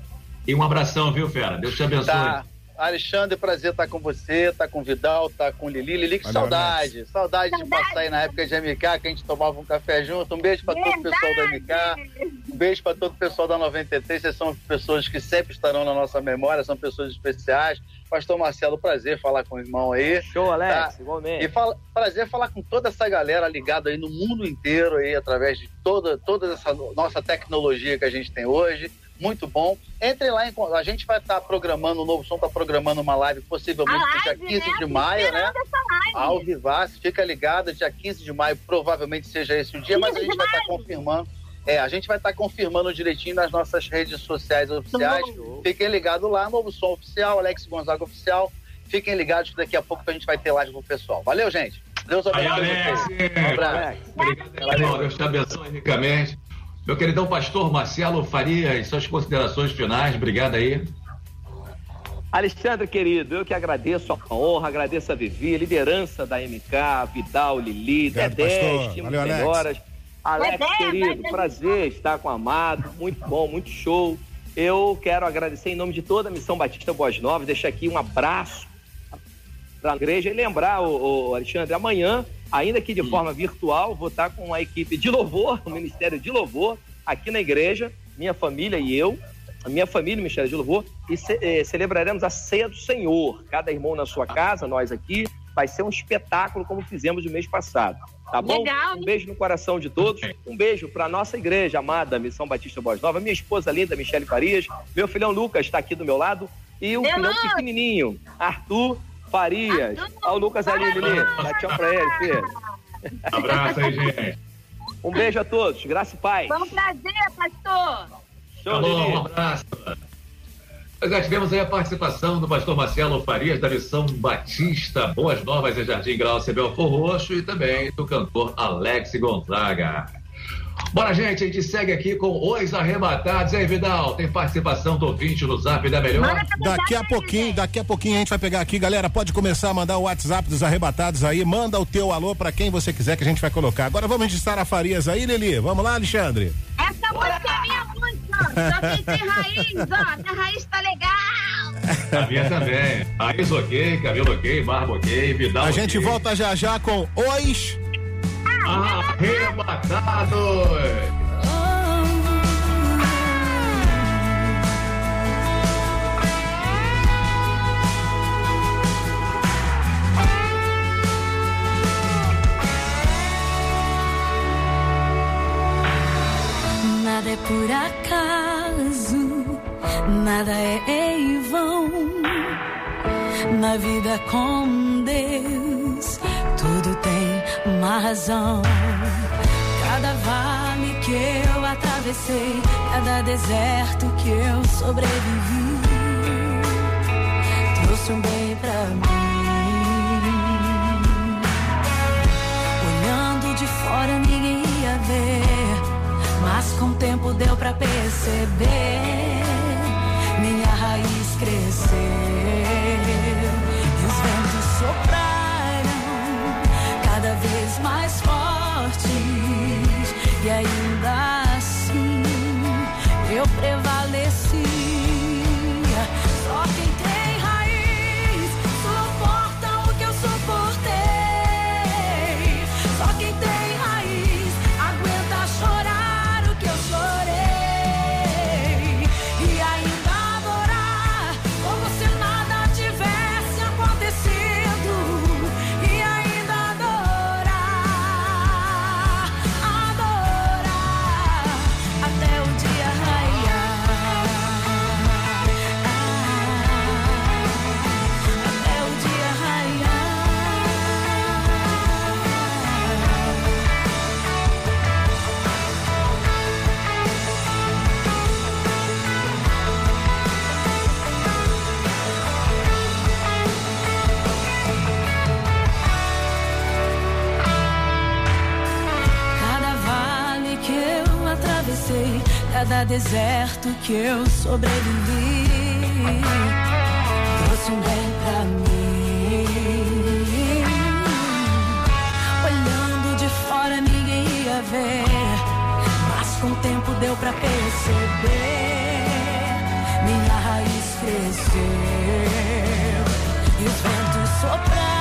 E um abração, viu, Fera? Deus te abençoe. Tá. Alexandre, prazer estar com você, tá com o Vidal, tá com o Lili. Lili, que Valeu, saudade. Saudade de Saudade. passar aí na época de MK, que a gente tomava um café junto. Um beijo para todo o pessoal da MK. Um beijo para todo o pessoal da 93. Vocês são pessoas que sempre estarão na nossa memória, são pessoas especiais. Pastor Marcelo, prazer falar com o irmão aí. Show, Alex, Tá. igualmente. E fala- prazer falar com toda essa galera ligada aí no mundo inteiro aí, através de toda, toda essa nossa tecnologia que a gente tem hoje. Muito bom. Entrem lá, em, a gente vai estar programando, o Novo Som está programando uma live, possivelmente no dia live, 15 né? de maio, né? Live. Ao vivaço, fica ligado, dia 15 de maio, provavelmente seja esse o dia, mas a 15 de gente vai estar maio. confirmando. É, a gente vai estar confirmando direitinho nas nossas redes sociais oficiais. Fiquem ligados lá, Novo Som Oficial, Alex Gonzaga Oficial. Fiquem ligados que daqui a pouco a gente vai ter live com o pessoal. Valeu, gente. Deus Aí, abençoe Alex. vocês. Um abraço. Obrigado, irmão. Deus te abençoe ricamente. Meu queridão pastor Marcelo Farias, suas considerações finais. Obrigado aí. Alexandre, querido, eu que agradeço a honra, agradeço a Vivi, a liderança da MK, Vidal, Lili, Obrigado, Dedé, estima Valeu, Alex. melhoras. Alex, Dedé, querido, prazer estar com o Amado, muito bom, muito show. Eu quero agradecer em nome de toda a Missão Batista Boas Novas, deixar aqui um abraço para a igreja e lembrar, o, o Alexandre, amanhã, ainda que de forma virtual, vou estar com a equipe de louvor, o Ministério de Louvor, aqui na igreja, minha família e eu, a minha família, o Ministério de Louvor, e ce- eh, celebraremos a ceia do Senhor. Cada irmão na sua casa, nós aqui, vai ser um espetáculo como fizemos no mês passado. Tá bom? Legal, Um beijo no coração de todos. Um beijo para nossa igreja amada, Missão Batista Boas Nova, minha esposa linda, Michele Farias, meu filhão Lucas está aqui do meu lado e o Meu filhão pequenininho, Arthur Farias. Olha o Lucas ali, Lili. Dá tchau pra ele, filho. Abraço aí, gente. Um beijo a todos. Graça e paz. Foi um prazer, pastor. Show, Alô, um abraço. Nós já tivemos aí a participação do pastor Marcelo Farias, da Missão Batista Boas Novas em Jardim Grau Belfor Roxo e também do cantor Alex Gonzaga. Bora, gente, a gente segue aqui com os arrebatados. E aí, Vidal, tem participação do ouvinte no zap da melhor? Daqui a pouquinho, daqui a pouquinho a gente vai pegar aqui, galera. Pode começar a mandar o WhatsApp dos arrebatados aí. Manda o teu alô pra quem você quiser que a gente vai colocar. Agora vamos registrar a Farias aí, Lili. Vamos lá, Alexandre. Essa música é minha música. Só que tem raiz, ó. Minha raiz tá legal. A minha também. Raiz ok, cabelo ok, barba ok, Vidal A gente ok. volta já já com os Arrebatados. Nada é por acaso, nada é em vão. Na vida com Deus, uma razão. Cada vale que eu atravessei, cada deserto que eu sobrevivi, trouxe um bem pra mim. Olhando de fora ninguém ia ver, mas com o tempo deu pra perceber. Minha raiz cresceu mais fortes e ainda assim eu prevaleci. Cada deserto que eu sobrevivi, trouxe um bem pra mim. Olhando de fora ninguém ia ver, mas com o tempo deu pra perceber. Minha raiz cresceu e os ventos sopraram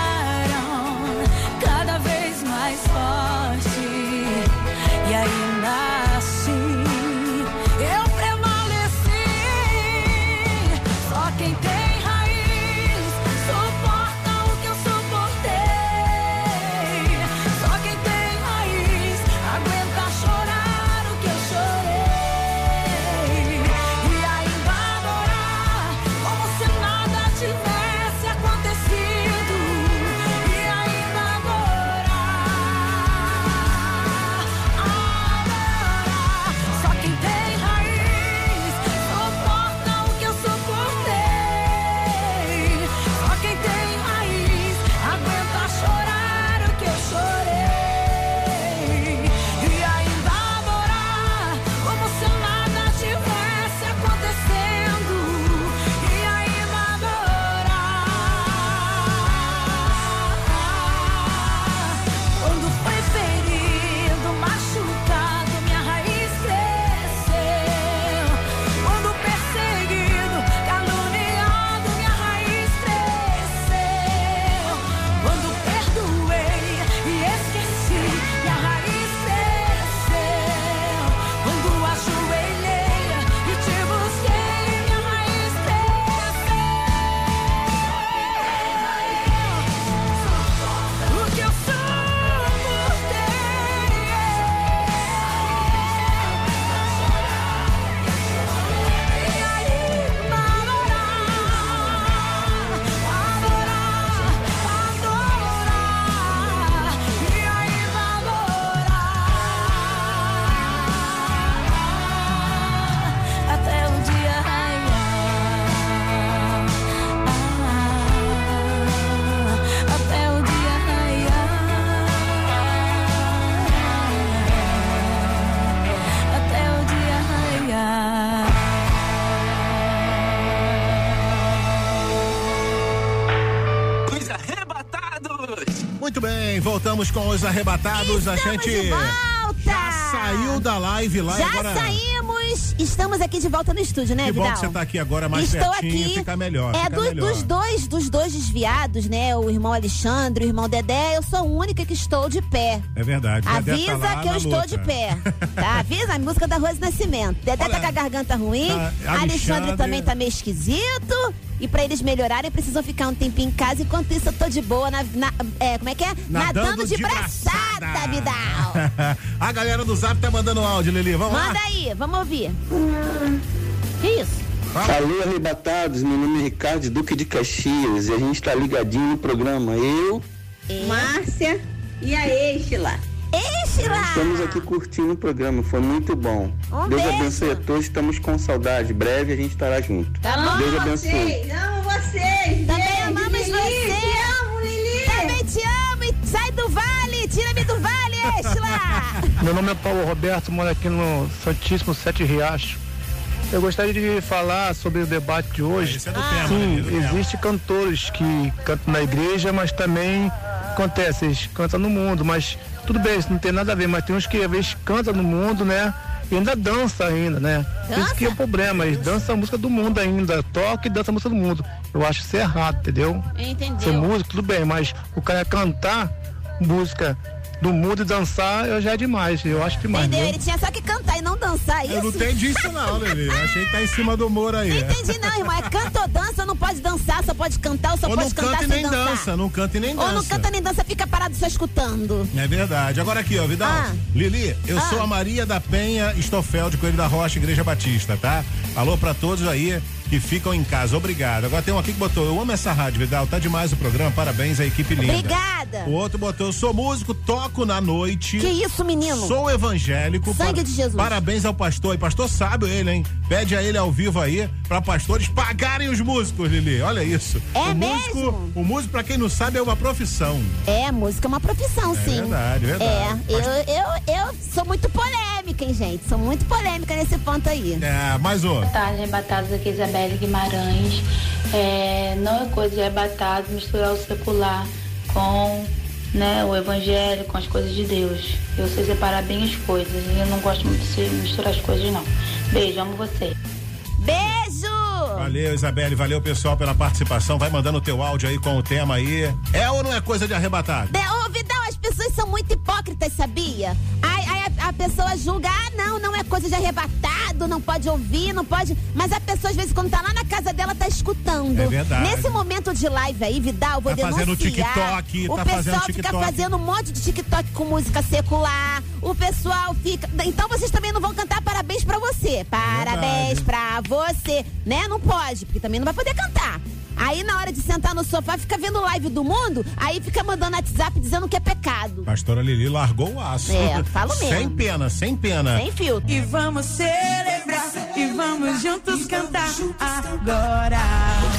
voltamos com os arrebatados. a Estamos gente de volta! já saiu da live lá e Já agora. saímos, estamos aqui de volta no estúdio, né, Que bom Vidal? que você tá aqui agora mais Estou pertinho, aqui. fica melhor. É fica do- melhor. dos dois, dos dois desviados, né? O irmão Alexandre, o irmão Dedé. Eu sou a única que estou de pé. É verdade. Dedé Avisa tá que eu estou luta. de pé. Tá? Avisa a música da Rose Nascimento. Dedé Olha, tá com a garganta ruim. tá, Alexandre, Alexandre- também tá meio esquisito. E pra eles melhorarem, precisam ficar um tempinho em casa. Enquanto isso, eu tô de boa. Na, na- é, como é que é? Nadando de, de braçada, braçada. Vidal. a galera do Zap tá mandando áudio, Lili. Vamos Manda lá. aí, vamos ouvir. Que isso? Alô, arrebatados, meu nome é Ricardo Duque de Caxias e a gente tá ligadinho no programa. Eu, Márcia e a Exila. Exila! estamos aqui curtindo o programa, foi muito bom. Um Deus beijo. abençoe a todos, estamos com saudade. Breve a gente estará junto. Tá bom, Deus abençoe. amo Meu nome é Paulo Roberto, moro aqui no Santíssimo Sete Riachos. Eu gostaria de falar sobre o debate de hoje. É do tema, Sim, né? Existem cantores que cantam na igreja, mas também acontece, eles cantam no mundo, mas tudo bem, isso não tem nada a ver, mas tem uns que às vezes cantam no mundo, né? E ainda dança ainda, né? Isso que é o problema, eles dançam a música do mundo ainda, toca e dança a música do mundo. Eu acho isso errado, entendeu? Ser Entendeu? músico, tudo bem, mas o cara cantar música do mundo e dançar eu já é demais. Eu acho demais. Entendeu? entendeu? Ele tinha só que cantar e não dançar, isso? Eu não entendi isso não, Lili. Eu Achei que tá em cima do muro aí. Não entendi não, irmão. É canta ou dança, não pode dançar, só pode cantar ou só Ou não pode cantar canta e sem nem dançar. dança, não canta e nem dança. Ou não canta nem dança, fica parado só escutando. É verdade. Agora aqui, ó, Vidal. Ah. Lili, eu Ah. sou a Maria da Penha Estofel de Coelho da Rocha, Igreja Batista, tá? Alô pra todos aí que ficam em casa. Obrigado. Agora tem um aqui que botou, eu amo essa rádio, Vidal. Tá demais o programa. Parabéns à equipe linda. Obrigada. O outro botou, eu sou músico, toco na noite. Que isso, menino? Sou evangélico. Sangue de Jesus. Parabéns ao pastor. E pastor sabe ele, hein? Pede a ele ao vivo aí pra pastores pagarem os músicos, Lili. Olha isso. É o músico, mesmo? o músico, pra quem não sabe, é uma profissão. É, música é uma profissão, sim. verdade, verdade. É, eu, eu, eu sou muito polêmica, hein, gente? Sou muito polêmica nesse ponto aí. É, mais um. Boa tarde, arrebatados aqui, Isabelle Guimarães. É, não é coisa de arrebatado misturar o secular com né, o evangelho, com as coisas de Deus. Eu sei separar bem as coisas e eu não gosto muito de misturar as coisas, não. Beijo, amo você. Beijo! Valeu, Isabelle. Valeu, pessoal, pela participação. Vai mandando o teu áudio aí com o tema aí. É ou não é coisa de arrebatado? Ô, Vidal, as pessoas são muito hipócritas, sabia? Aí, aí a, a pessoa julga, ah, não, não é coisa de arrebatado, não pode ouvir, não pode. Mas a pessoa, às vezes, quando tá lá na casa dela, tá escutando. É verdade. Nesse momento de live aí, Vidal, vou Tá fazendo denunciar. TikTok, o tá pessoal fazendo fica TikTok. fazendo um monte de TikTok com música secular. O pessoal fica. Então vocês também não vão cantar parabéns pra você. Parabéns verdade. pra você. Né? Não pode, porque também não vai poder cantar. Aí na hora de sentar no sofá, fica vendo live do mundo, aí fica mandando WhatsApp dizendo que é pecado. Pastora Lili largou o aço. É, falo mesmo. Sem pena, sem pena. Sem filtro. E vamos celebrar e vamos juntos cantar agora.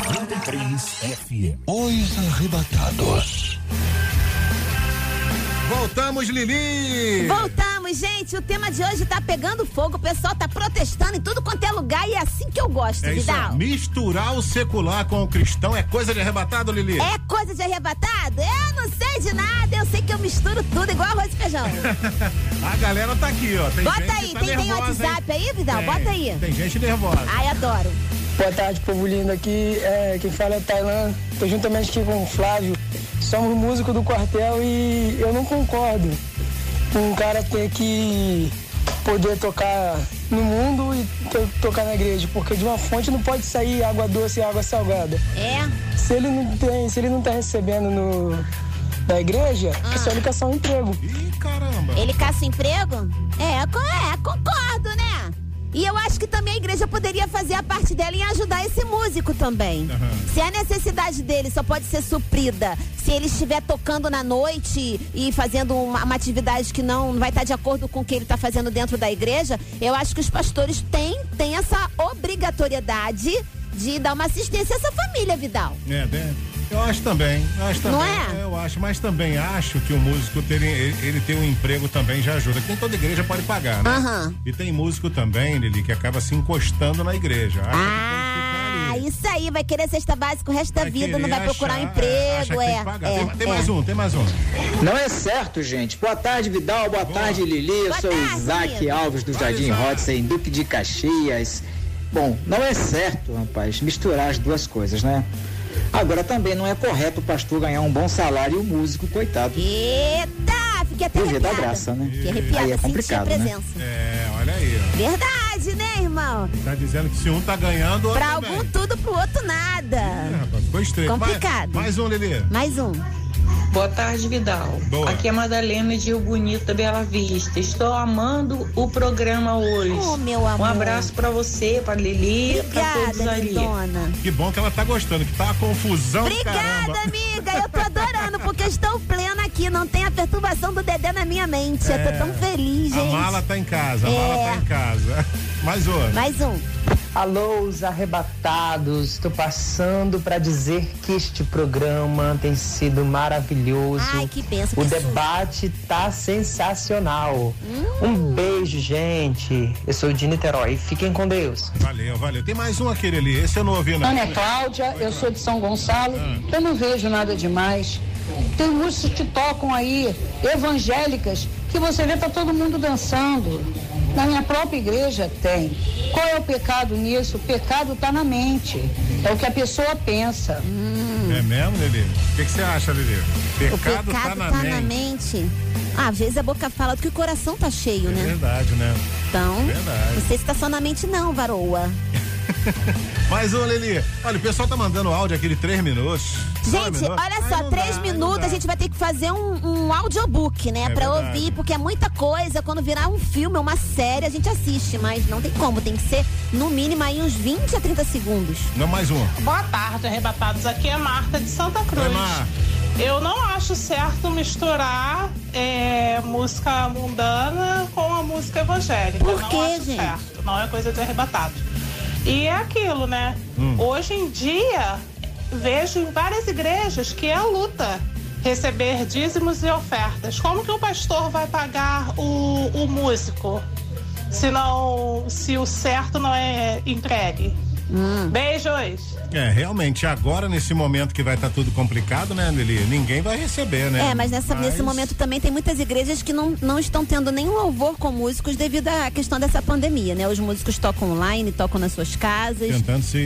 93 FM. Os arrebatados. Voltamos, Lili! Voltamos, gente. O tema de hoje tá pegando fogo. O pessoal tá protestando em tudo quanto é lugar e é assim que eu gosto, É. Vidal. Misturar o secular com o cristão é coisa de arrebatado, Lili? É coisa de arrebatado? Eu não sei de nada, eu sei que eu misturo tudo igual arroz e feijão. A galera tá aqui, ó. Tem Bota gente aí, que tá tem, tem nervosa, WhatsApp hein? aí, Vidal? Tem, Bota aí. Tem gente nervosa. Ai, adoro. Boa tarde, povo lindo aqui. É, quem fala é Tailan. Tô juntamente aqui com o Flávio. Somos músicos do quartel e eu não concordo. Um cara ter que poder tocar no mundo e to- tocar na igreja, porque de uma fonte não pode sair água doce e água salgada. É? Se ele não tem, se ele não tá recebendo no, na igreja, é só ele caçar um emprego. Ih, caramba. Ele caça emprego? É, é, concordo, né? E eu acho que também a igreja poderia fazer a parte dela em ajudar esse músico também. Se a necessidade dele só pode ser suprida se ele estiver tocando na noite e fazendo uma, uma atividade que não vai estar de acordo com o que ele está fazendo dentro da igreja, eu acho que os pastores têm, têm essa obrigatoriedade de dar uma assistência a essa família, Vidal. É, né? Eu acho também. Eu acho também. Não é? Eu acho, mas também acho que o músico ter, ele, ele ter um emprego também já ajuda. Que nem toda igreja pode pagar, né? Aham. E tem músico também, Lili, que acaba se encostando na igreja. Acha ali. Ah, isso aí, vai querer cesta básica o resto da vida, não vai querer procurar um achar, emprego, acha que tem é. é, tem tem é. mais um, tem mais um. Não é certo, gente. Boa tarde, Vidal. Boa, tarde, Lili. Eu Boa sou tarde, Isaac amigo. Alves do Jardim em Duque de Caxias. Bom, não é certo, rapaz, misturar as duas coisas, né? Agora também não é correto o pastor ganhar um bom salário e o músico, coitado. Eita, fiquei até Viver da arrepiada. graça, né? Fiquei arrepiada, Aí é senti a complicado, né? presença. É, olha aí, ó. Verdade, né, irmão? Tá dizendo que se um tá ganhando, o outro Pra também. algum tudo, pro outro nada. É, rapaz, ficou estreito. Complicado. Mais, mais um, Lili. Mais um. Boa tarde, Vidal. Boa. Aqui é Madalena de Rio Bonito da Bela Vista. Estou amando o programa hoje. Oh, meu amor. Um abraço pra você, pra Lili, pra todos Obrigada, ali. Que bom que ela tá gostando, que tá uma confusão Obrigada, caramba. amiga. Eu tô adorando, porque estou plena aqui. Não tem a perturbação do Dedé na minha mente. Eu tô tão feliz, É. A gente. mala tá em casa, a mala É. tá em casa. Mais um. Mais um. Alô, os arrebatados. Estou passando para dizer que este programa tem sido maravilhoso. Ai, que benção. O que debate tá sensacional. Um beijo, gente. Eu sou de Niterói. Fiquem com Deus. Valeu, valeu. Tem mais um aquele ali. Esse eu não ouvi, não. Ana Cláudia, eu sou de São Gonçalo, eu não vejo nada demais. Tem músicas que tocam aí, evangélicas, que você vê tá todo mundo dançando. Na minha própria igreja tem. Qual é o pecado nisso? O pecado tá na mente. É o que a pessoa pensa. É mesmo, Lili? O que que você acha, Lili? O Pecado, pecado tá na tá mente. na mente. Ah, às vezes a boca fala do que o coração tá cheio, É né? verdade, né? Então, Verdade. não sei se tá só na mente não, varoa. Mais um, Lili. Olha, o pessoal tá mandando áudio aqui de três minutos. Gente, minutos. olha só, não três dá, não minutos a gente vai ter que fazer um, um audiobook, né? É pra verdade. ouvir, porque é muita coisa. Quando virar um filme, uma série, a gente assiste, mas não tem como. Tem que ser, no mínimo, aí uns 20 a 30 segundos. Não, mais um. Boa tarde, arrebatados. Aqui é Marta de Santa Cruz. Eu não acho certo misturar é, música mundana com a música evangélica. Por não quê, acho gente? certo. Não é coisa de arrebatados. E é aquilo, né? Hum. Hoje em dia, vejo em várias igrejas que é a luta receber dízimos e ofertas. Como que o pastor vai pagar o, o músico se, não, se o certo não é entregue? Hum. Beijos! É, realmente, agora nesse momento que vai estar tudo complicado, né, Lili? Ninguém vai receber, né? É, mas nessa- nesse momento também tem muitas igrejas que não, não estão tendo nenhum louvor com músicos devido à questão dessa pandemia, né? Os músicos tocam online, tocam nas suas casas. Tentando se.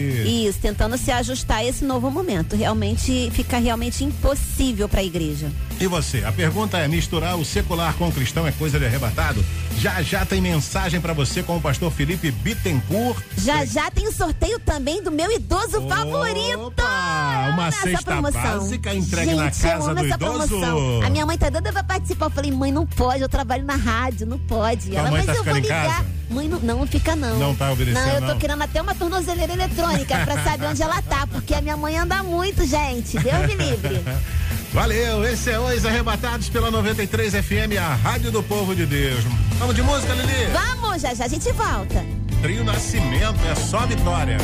Isso, tentando se ajustar a esse novo momento. Realmente fica realmente impossível para a igreja. E você? A pergunta é: misturar o secular com o cristão é coisa de arrebatado? Já já tem mensagem pra você com o pastor Felipe Bittencourt. Já já tem o sorteio também do meu idoso favorito. Opa, uma cesta promoção. básica entregue Gente, na eu casa amo do essa idoso. promoção. A minha mãe tá doida pra participar. Eu falei, mãe, não pode, eu trabalho na rádio, não pode. Tua Ela, mas tá eu vou ligar. Mãe, não, não fica não. Não tá obedecendo, Não, eu tô não? querendo até uma tornozeleira eletrônica pra saber onde ela tá, porque a minha mãe anda muito, gente. Deus me livre. Valeu, esse é Os Arrebatados pela 93 FM, a Rádio do Povo de Deus. Vamos de música, Lili? Vamos, já já a gente volta. Trio Nascimento, é só vitória.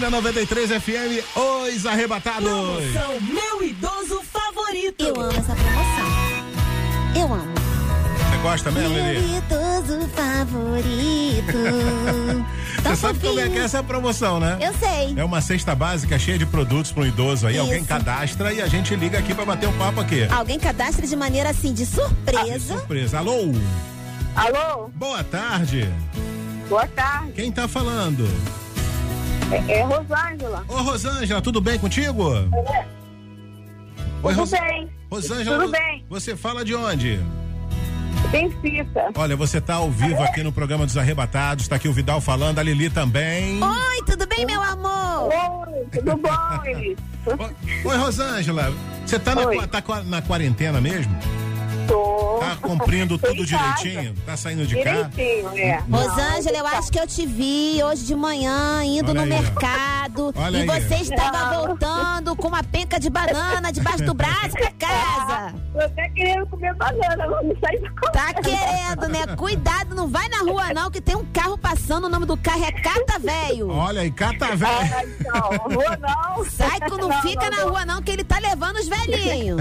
Aqui na 93 FM, Os Arrebatados. Promoção Meu Idoso Favorito. Eu amo essa promoção. Eu amo. Você gosta mesmo, Meu Lili? idoso favorito. Tão Você sabe como é que é essa promoção, né? Eu sei. É uma cesta básica cheia de produtos para um idoso aí. Alguém Isso. cadastra e a gente liga aqui para bater um papo aqui. Alguém cadastra de maneira assim, de surpresa. Surpresa. Alô? Alô? Boa tarde. Boa tarde. Quem tá falando? É, é Rosângela. Ô, Rosângela, tudo bem contigo? Oi, Tudo Ros- bem. Rosângela, Tudo bem. você fala de onde? Benfica. Olha, você tá ao vivo aqui no programa dos Arrebatados, tá aqui o Vidal falando, a Lili também. Oi, tudo bem, meu amor? Oi, tudo bom? Oi, Rosângela, você tá, na, tá na quarentena mesmo? Tô. Tá cumprindo Tô tudo casa. direitinho? Tá saindo de cá? Direitinho, é. Rosângela, eu acho que eu te vi hoje de manhã indo Olha no aí, mercado Olha e aí. você estava Não. voltando com uma penca de banana debaixo do braço pra casa. Tô até querendo comer banana, vamos sair pra comer. Tá querendo, né? Cuidado, não vai na rua não, que tem um carro passando, o nome do carro é Cata Velho. Olha aí, cata Ah, velho. não, rua não. Sai que não, fica na rua não, que ele tá levando os velhinhos.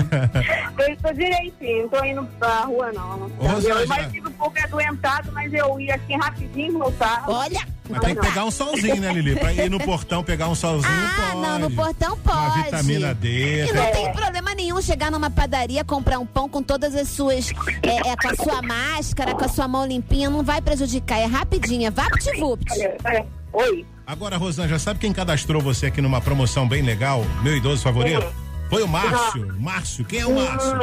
Eu tô direitinho, não tô indo pra rua não. não. Ô, Rosângela. Eu imagino um pouco adoentado, mas eu ia assim rapidinho voltar. Olha. Mas tem que pegar um solzinho, né, Lili? Pra ir no portão pegar um solzinho, Ah, pode. não, no portão pode. Uma vitamina D. E não tem problema nenhum chegar numa padaria, comprar um pão com todas as suas. É, é, com a sua máscara, com a sua mão limpinha, não vai prejudicar. É rapidinho, é vapt-vupt. Oi. Agora, Rosângela, sabe quem cadastrou você aqui numa promoção bem legal? Meu idoso favorito? Foi o Márcio. Márcio, quem é o Márcio?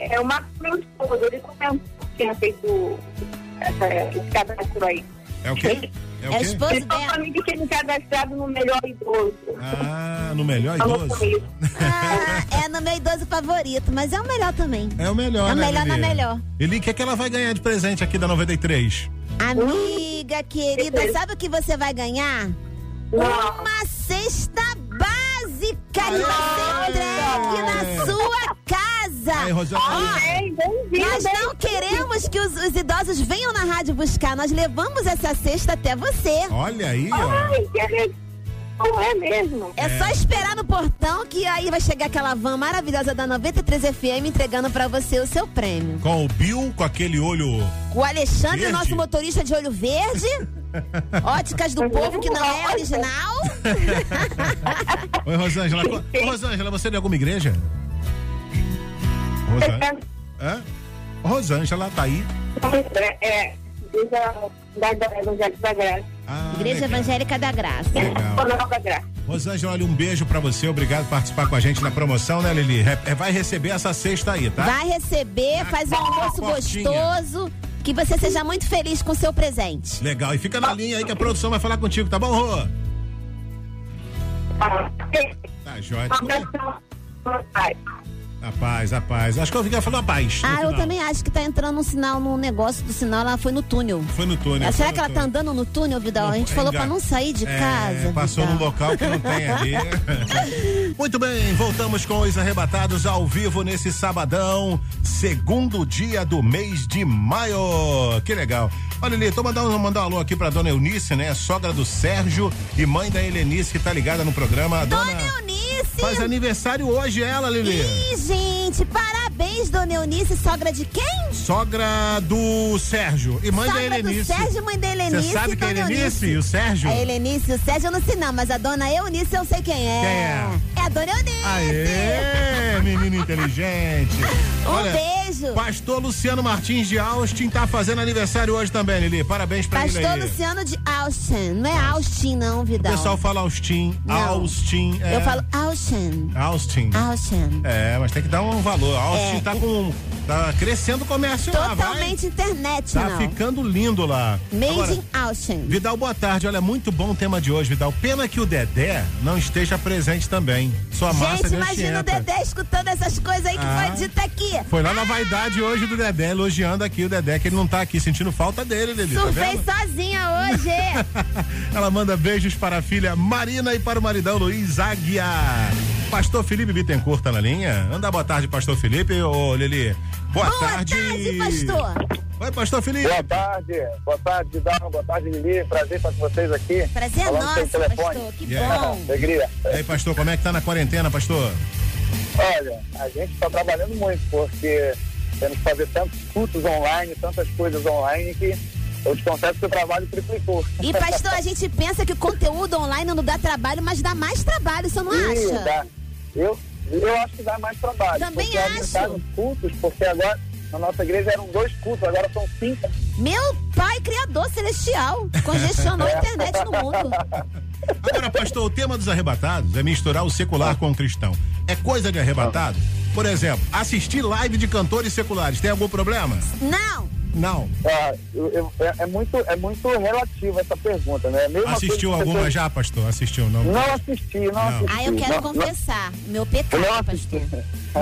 É, o Marcos, meu esposo. Ele comentou que tinha feito essa, esse cadastro aí. É o quê? É o É quê? esposo Ele falou dela. pra mim que tinha me cadastrado no melhor idoso. Ah, no melhor Falou idoso? comigo. Ah, é no meu idoso favorito, mas é o melhor também. É o melhor, É o né, melhor na melhor. Lili, o que, é que ela vai ganhar de presente aqui da 93? Amiga querida, sabe o que você vai ganhar? Uma cesta básica que vai ser entregue na sua casa. Aí. Bem, bem-vindo. Nós não queremos que os, os idosos venham na rádio buscar, nós levamos essa cesta até você. Olha aí, ó. Ai, que legal. Não é mesmo? É, só esperar no portão que aí vai chegar aquela van maravilhosa da 93 FM entregando pra você o seu prêmio. Com o Bill, com aquele olho. O Alexandre, Verde? nosso motorista de olho verde. Óticas do povo que não é original. Oi, Rosângela. Ô, Rosângela, você é de alguma igreja? Rosângela. Hã? Rosângela, tá aí. É, é. Igreja da, Evangélica da Graça. Ah, Igreja legal. Evangélica da Graça. Legal. Coronel da Graça. Rosângela, olha, um beijo pra você. Obrigado por participar com a gente na promoção, né, Lili? Re- é, vai receber essa cesta aí, tá? Vai receber, faz um almoço gostoso. Que você seja muito feliz com o seu presente. Legal. E fica na linha aí que a produção vai falar contigo, tá bom, Rô? Tá, jóia. A paz, a paz. Acho que eu que ela falou a paz. Ah, eu também acho que tá entrando um sinal no negócio do sinal, ela foi no túnel. Foi no túnel. Ah, Será que ela tá túnel. andando no túnel, Vidal? A gente falou pra Ainda- não sair de É, casa. Passou Vidal. num local que não tem ali. Muito bem, voltamos com os arrebatados ao vivo nesse sabadão, segundo dia do mês de maio. Que legal. Olha, Lili, tô mandando mandar um alô aqui pra dona Eunice, né? Sogra do Sérgio e mãe da Helenice que tá ligada no programa. A dona, Eunice! Faz aniversário hoje ela, Lili. Ih, gente, parabéns, dona Eunice, sogra de quem? Sogra do Sérgio e mãe sogra da Helenice. do Sérgio, mãe da Helenice. Você sabe que é a dona Helenice e o Sérgio? A Helenice e o Sérgio eu não sei não, mas a dona Eunice eu sei quem é. Quem é? É a dona Eunice. Aê, menino inteligente. Um beijo. Pastor Luciano Martins de Austin tá fazendo aniversário hoje também, Lili. Parabéns pra Pastor ele aí. Luciano de Austin. Não é Austin, não, O Vidal. pessoal fala Austin, Não. Austin. É. Eu falo Austin. Austin. Austin. É, mas tem que dar um valor. Austin É. tá com. Tá crescendo o comércio lá, vai. Totalmente internet, Tá não. ficando lindo lá. Made Agora, in Austin. Vidal, boa tarde. Olha, muito bom o tema de hoje, Vidal. Pena que o Dedé não esteja presente também. Sua massa Gente, de imagina o. Dedé escutando essas coisas aí que Ah. foi dita aqui. Foi lá na vaidade hoje do Dedé, elogiando aqui o Dedé, que ele não tá aqui, sentindo falta dele, Lili. Tá Surfei vendo? sozinha hoje. Ela manda beijos para a filha Marina e para o maridão Luiz Águia. Pastor Felipe Bittencourt tá na linha? Anda boa tarde, Pastor Felipe. Ô, Lili. Boa, Boa tarde, pastor. Oi, pastor Felipe. Boa tarde, boa tarde, Didão, boa tarde, Lili. Prazer estar com vocês aqui. Prazer é nosso, pastor, que Yeah. bom. Alegria. E aí, pastor, como é que tá na quarentena, pastor? Olha, a gente está trabalhando muito, porque temos que fazer tantos cultos online, tantas coisas online que eu te confesso que o trabalho triplicou. E pastor, a gente pensa que o conteúdo online não dá trabalho, mas dá mais trabalho, você não Sim, acha? dá. Eu, eu acho que dá mais trabalho. Também acho. os cultos, porque agora na nossa igreja eram dois cultos, agora são cinco. Meu pai criador celestial congestionou a internet no mundo. Agora, pastor, o tema dos arrebatados é misturar o secular com o cristão. É coisa de arrebatado? Por exemplo, assistir live de cantores seculares, tem algum problema? Não. Não. Ah, eu- eu- é, é muito, é muito relativa essa pergunta, né? Mesma Assistiu alguma você- já, pastor? Assistiu, não? Não assisti, não, assisti. Ah, eu quero Não, não- confessar. Meu pecado, pastor.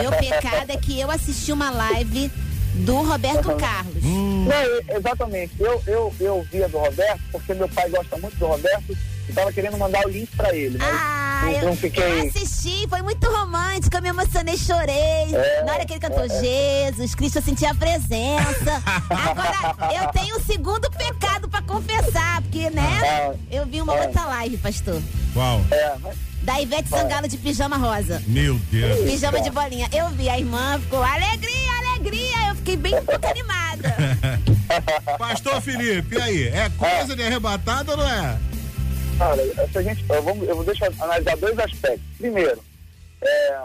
Meu pecado é que eu assisti uma live do Roberto Carlos. Não, eu- exatamente. Eu, eu, eu via do Roberto, porque meu pai gosta muito do Roberto e tava querendo mandar o link pra ele, mas Ah, não, eu, não eu fiquei. assisti, foi muito romântico, eu me emocionei, chorei. É, Na hora que ele cantou é, é. Jesus, Cristo, eu senti a presença. Agora, eu tenho o segundo pecado pra confessar, porque, né? Eu vi uma É. outra live, pastor. Qual? É, mas Da Ivete Sangalo de pijama rosa. Meu Deus. Pijama de bolinha. Eu vi, a irmã ficou alegria, alegria. Eu fiquei bem pouco animada. Pastor Felipe, e aí? É coisa de arrebatado ou não é? Cara, essa gente, eu vou, eu vou deixar analisar dois aspectos. Primeiro, é,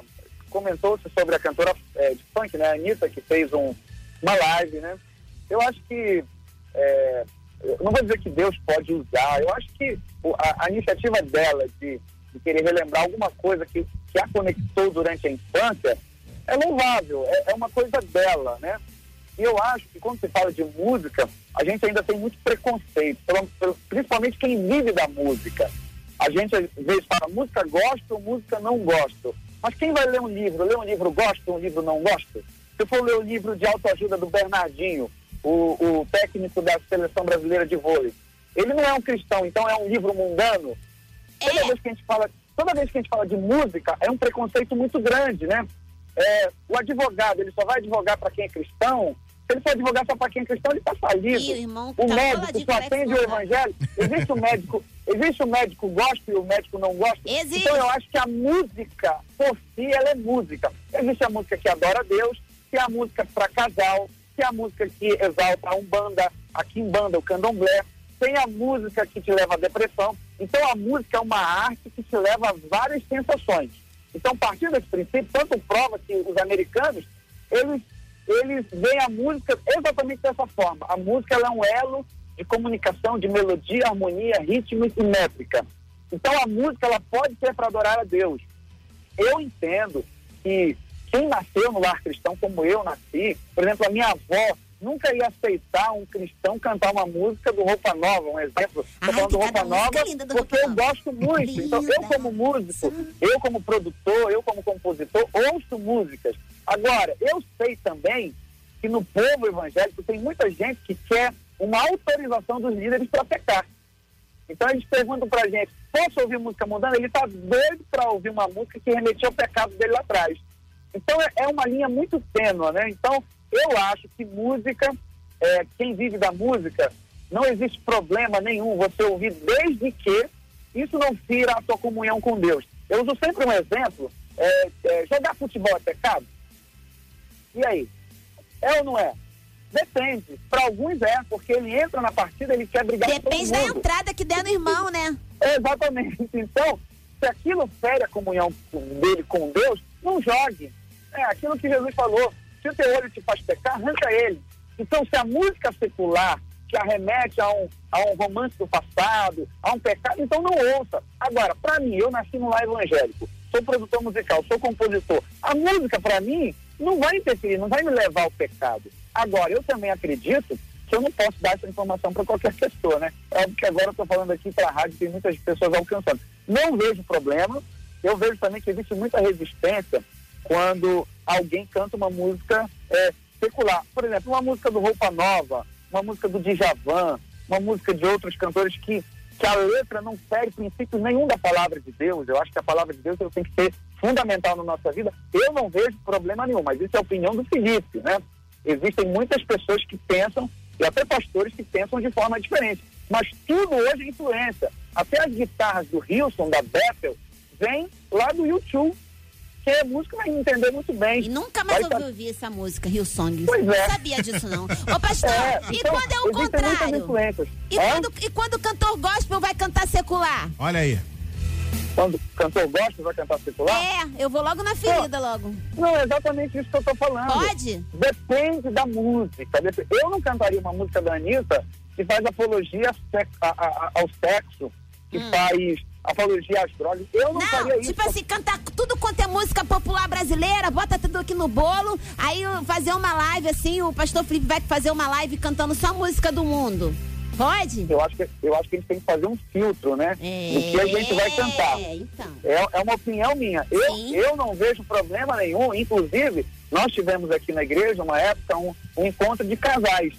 comentou-se sobre a cantora é, de funk, né, a Anitta, que fez um, uma live, né? Eu acho que, é, eu não vou dizer que Deus pode usar, eu acho que a, a iniciativa dela de, de querer relembrar alguma coisa que, que a conectou durante a infância é louvável, é, é uma coisa dela, né? E eu acho que quando se fala de música, a gente ainda tem muito preconceito, principalmente quem vive da música. A gente às vezes fala música gosto, música não gosto. Mas quem vai ler um livro? Ler um livro gosto, um livro não gosto? Se eu for ler o livro de autoajuda do Bernardinho, o, o técnico da seleção brasileira de vôlei, ele não é um cristão, então é um livro mundano. Toda vez que a gente fala, toda vez que a gente fala de música, é um preconceito muito grande, né? É, o advogado, ele só vai advogar para quem é cristão. Se ele for advogar só para quem é cristão, ele está falido. Ih, irmão o tá médico só atende o evangelho. Existe o médico, existe o médico gosta e o médico não gosta. Existe. Então eu acho que a música por si ela é música. Existe a música que adora Deus, que é a música para casal, que é a música que exalta a umbanda, a quimbanda, o candomblé. Tem a música que te leva à depressão. Então a música é uma arte que te leva a várias sensações. Então, partindo desse princípio, tanto prova que os americanos, eles, eles veem a música exatamente dessa forma. A música é um elo de comunicação, de melodia, harmonia, ritmo e métrica. Então, a música ela pode ser para adorar a Deus. Eu entendo que quem nasceu no lar cristão, como eu nasci, por exemplo, a minha avó nunca ia aceitar um cristão cantar uma música do Roupa Nova, um exemplo. Estou falando do Roupa Nova porque eu gosto muito. Então, eu como músico, eu como produtor, eu como compositor, ouço músicas. Agora, eu sei também que no povo evangélico tem muita gente que quer uma autorização dos líderes para pecar. Então eles perguntam pra gente, posso ouvir música mundana? Ele tá doido para ouvir uma música que remetia ao pecado dele lá atrás. Então é, é uma linha muito tênua, né? Então eu acho que música, é, quem vive da música, não existe problema nenhum você ouvir desde que isso não fira a sua comunhão com Deus. Eu uso sempre um exemplo, é, é, jogar futebol é pecado? E aí? É ou não é? Depende. Para alguns é, porque ele entra na partida, ele quer brigar com todo Depende da entrada que der no irmão, né? Exatamente. Então, se aquilo fere a comunhão dele com Deus, não jogue. É aquilo que Jesus falou. Se o teu olho te faz pecar, arranca ele. Então, se a música secular que arremete a um, a um romance do passado, a um pecado, então não ouça. Agora, para mim, eu nasci no lar evangélico, sou produtor musical, sou compositor. A música, para mim, não vai interferir, não vai me levar ao pecado. Agora, eu também acredito que eu não posso dar essa informação para qualquer pessoa, né? É que agora eu estou falando aqui para a rádio, tem muitas pessoas alcançando. Não vejo problema, eu vejo também que existe muita resistência quando alguém canta uma música é, secular. Por exemplo, uma música do Roupa Nova, uma música do Djavan, uma música de outros cantores que, que a letra não fere princípios nenhum da palavra de Deus. Eu acho que a palavra de Deus tem que ser fundamental na nossa vida. Eu não vejo problema nenhum, mas isso é a opinião do Felipe, né? Existem muitas pessoas que pensam e até pastores que pensam de forma diferente. Mas tudo hoje é influência. Até as guitarras do Wilson, da Bethel, vem lá do YouTube. Quem é músico vai entender muito bem. E nunca mais Vai ouvi ouvir essa música, Rio Song. Pois não é. sabia disso, não. Ô, pastor, É, e então, quando é o contrário? E quando, e quando o cantor gospel vai cantar secular? Olha aí. Quando o cantor gosta, vai cantar secular? É, eu vou logo na ferida, logo. Não, é exatamente isso que eu tô falando. Pode? Depende da música. Eu não cantaria uma música da Anitta que faz apologia ao sexo, que faz apologia às drogas. Eu não, faria isso. Tipo assim, cantar tudo quanto é música popular brasileira, bota tudo aqui no bolo, aí fazer uma live assim, o pastor Felipe vai fazer uma live cantando só música do mundo. Pode? Eu acho que, eu acho que a gente tem que fazer um filtro, né? Do que a gente vai cantar. É, então. É, é uma opinião minha. Eu, eu não vejo problema nenhum. Inclusive, nós tivemos aqui na igreja, uma época, um, um encontro de casais.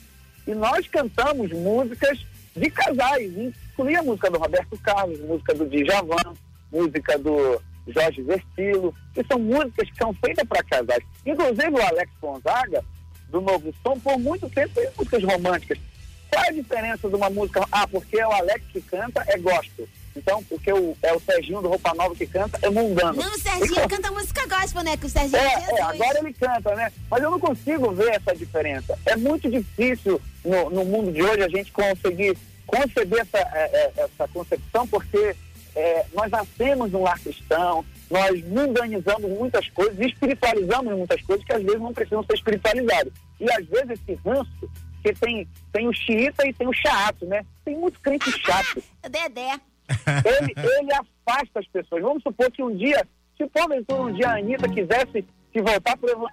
E nós cantamos músicas de casais. Incluía a música do Roberto Carlos, música do Djavan, música do Jorge Versilo. Que são músicas que são feitas para casais. Inclusive, o Alex Gonzaga, do Novo Som, por muito tempo fez músicas românticas. Qual é a diferença de uma música? Ah, porque é o Alex que canta, é gospel. Então, porque o, é o Serginho do Roupa Nova que canta, é mundano. Não, o Serginho canta música gospel, né? Que o Serginho é, É, é, agora ele canta, né? Mas eu não consigo ver essa diferença. É muito difícil no, no mundo de hoje a gente conseguir conceber essa, é, é, essa concepção, porque é, nós nascemos num lar cristão, nós mundanizamos muitas coisas, espiritualizamos muitas coisas que às vezes não precisam ser espiritualizadas. E às vezes esse ranço, que tem, tem o xiita e tem o chato, né? Tem muito crente chato. Dedé. Ele, ele afasta as pessoas. Vamos supor que um dia, se porventura um dia a Anitta quisesse se voltar para o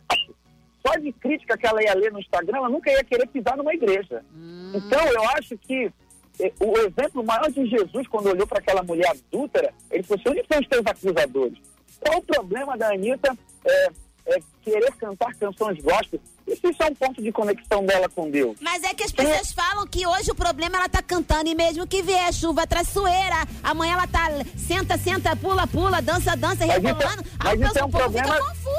só de crítica que ela ia ler no Instagram, ela nunca ia querer pisar numa igreja. Então, eu acho que eh, o exemplo maior de Jesus, quando olhou para aquela mulher adúltera, ele falou assim, onde estão os teus acusadores? Qual o problema da Anitta é, é querer cantar canções gospel? Isso, isso é um ponto de conexão dela com Deus. Mas é que as pessoas falam que hoje o problema ela tá cantando e mesmo que vier chuva traiçoeira, amanhã ela tá senta, senta, pula, pula, dança, dança, Mas isso, rebolando. Mas o isso é um problema. fica confuso?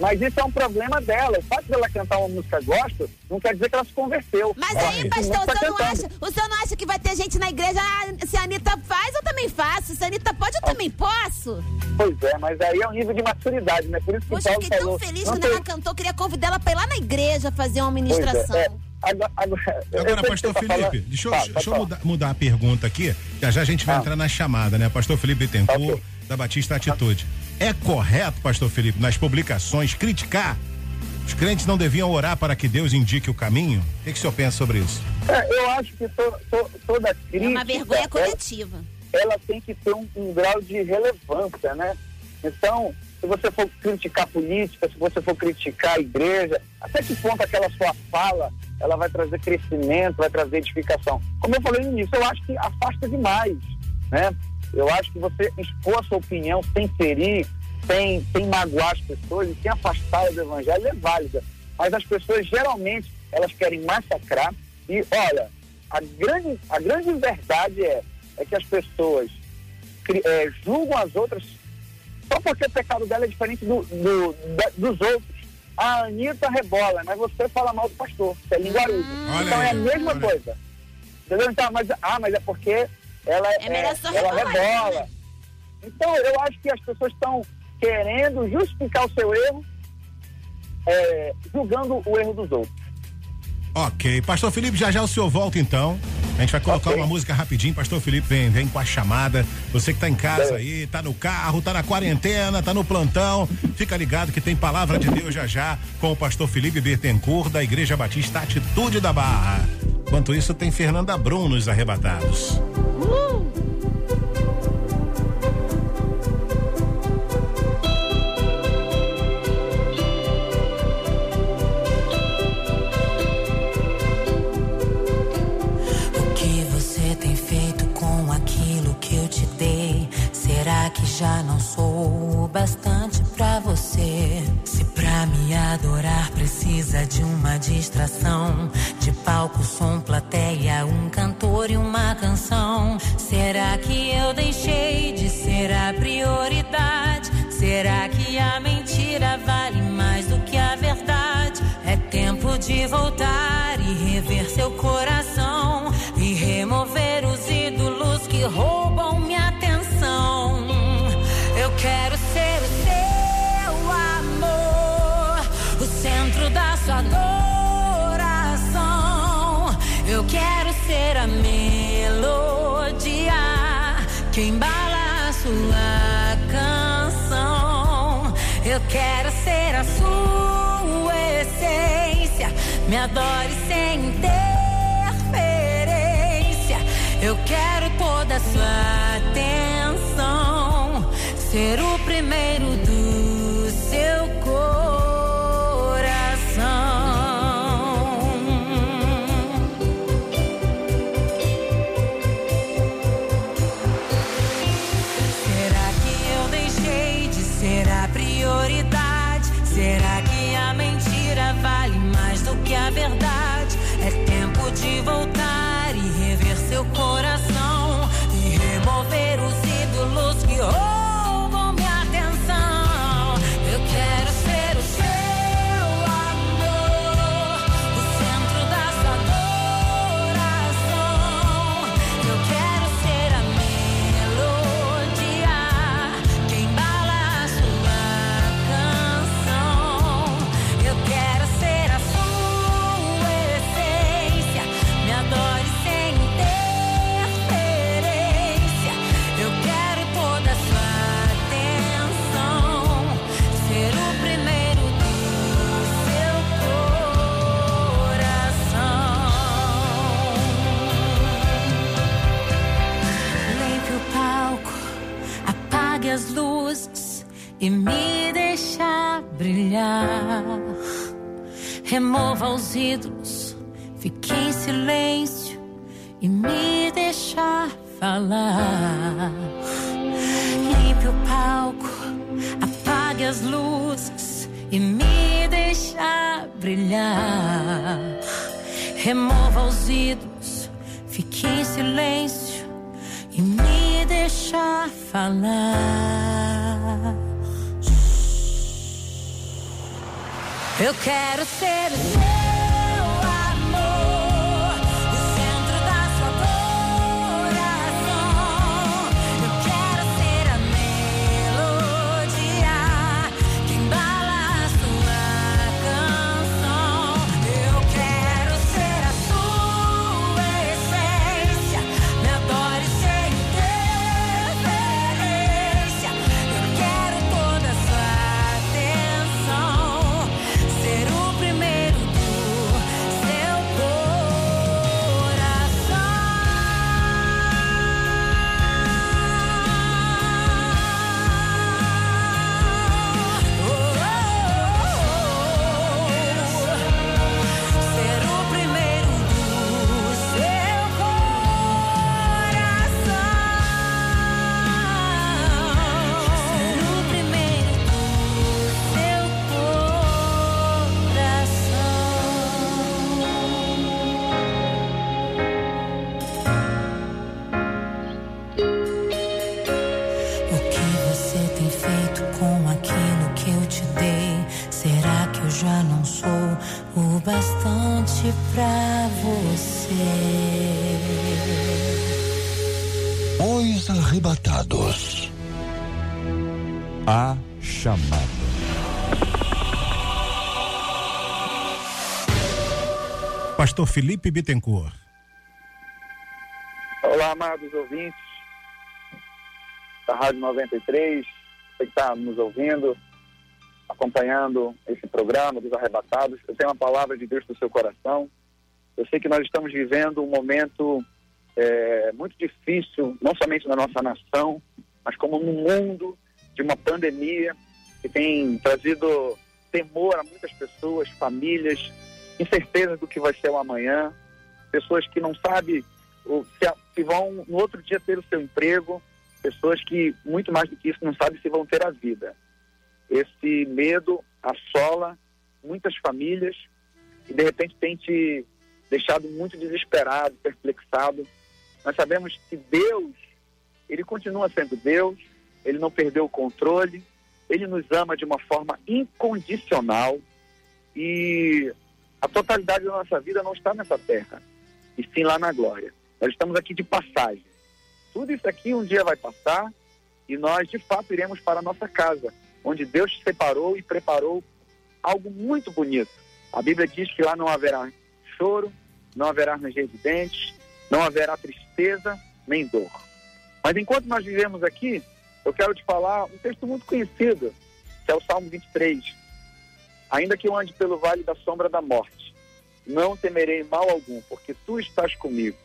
Mas isso é um problema dela. O fato dela cantar uma música gospel não quer dizer que ela se converteu. Mas Ela aí, pastor, o tá senhor, não acha, o senhor não acha que vai ter gente na igreja, ah, se a Anitta faz, eu também faço. Se a Anitta pode, eu também posso. Pois é, mas aí é um nível de maturidade, né? Por isso que Poxa, eu Paulo fiquei falou. tão feliz quando tem- ela cantou, queria convidar ela pra ir lá na igreja fazer uma ministração. é, é. Agora, agora, Agora, que pastor tá Felipe, falando- deixa eu, Tá, deixa pode eu falar. mudar, mudar a pergunta aqui. Já já a gente vai entrar na chamada, né? Pastor Felipe Bittencourt, da Batista Atitude. É correto, pastor Felipe, nas publicações, criticar? Os crentes não deviam orar para que Deus indique o caminho? O que, que o senhor pensa sobre isso? É, eu acho que to- to- toda crítica. É uma vergonha ela- coletiva. ela tem que ter um, um grau de relevância, né? Então, se você for criticar política, se você for criticar a igreja, até que ponto aquela sua fala ela vai trazer crescimento, vai trazer edificação? Como eu falei no início, eu acho que afasta demais, né? Eu acho que você expor a sua opinião sem ferir, sem, sem magoar as pessoas e sem afastá-las do evangelho é válida. Mas as pessoas geralmente elas querem massacrar e olha, a grande, a grande verdade é, é que as pessoas é, julgam as outras só porque o pecado dela é diferente do, do- da- dos outros. A Anitta rebola, mas você fala mal do pastor, você é linguarudo. Olha então é a mesma coisa. Entendeu? Então, mas, ah, mas é porque ela, É só ela rebolar, rebola. né? Então, eu acho que as pessoas estão querendo justificar o seu erro, é, julgando o erro dos outros. Ok. Pastor Felipe, já já o senhor volta então. A gente vai colocar uma música rapidinho. Pastor Felipe vem, vem com a chamada. Você que tá em casa aí, tá no carro, tá na quarentena, tá no plantão. Fica ligado que tem palavra de Deus já já com o pastor Felipe Bertencourt da Igreja Batista Atitude da Barra. Enquanto isso, tem Fernanda Brum nos arrebatados. O já não sou o bastante pra você. Se pra me adorar precisa de uma distração, de palco, som, plateia, um cantor e uma canção. Será que eu deixei de ser a prioridade? Será que a mentira vale mais do que a verdade? É tempo de voltar e rever seu coração e remover os ídolos que roubam ser a melodia que embala a sua canção. Eu quero ser a sua essência. Me adore sem interferência. Eu quero toda a sua atenção. Ser o primeiro do e me deixa brilhar. Remova os ídolos, fique em silêncio e me deixa falar. Limpe o palco, apague as luzes e me deixa brilhar. Remova os ídolos, fique em silêncio e me deixa falar. Eu quero ser Pastor Felipe Bittencourt. Olá, amados ouvintes da Rádio 93, você que está nos ouvindo, acompanhando esse programa dos arrebatados. Eu tenho uma palavra de Deus no seu coração. Eu sei que nós estamos vivendo um momento é, muito difícil, não somente na nossa nação, mas como no mundo, de uma pandemia que tem trazido temor a muitas pessoas, famílias, incerteza do que vai ser o amanhã, pessoas que não sabem se, se vão no outro dia ter o seu emprego, pessoas que, muito mais do que isso, não sabem se vão ter a vida. Esse medo assola muitas famílias e, de repente, tem te deixado muito desesperado, perplexado. Nós sabemos que Deus, Ele continua sendo Deus, Ele não perdeu o controle, Ele nos ama de uma forma incondicional e a totalidade da nossa vida não está nessa terra, e sim lá na glória. Nós estamos aqui de passagem. Tudo isso aqui um dia vai passar e nós, de fato, iremos para a nossa casa, onde Deus separou e preparou algo muito bonito. A Bíblia diz que lá não haverá choro, não haverá ranger de dentes, não haverá tristeza nem dor. Mas enquanto nós vivemos aqui, eu quero te falar um texto muito conhecido, que é o Salmo 23. Ainda que eu ande pelo vale da sombra da morte, não temerei mal algum, porque tu estás comigo.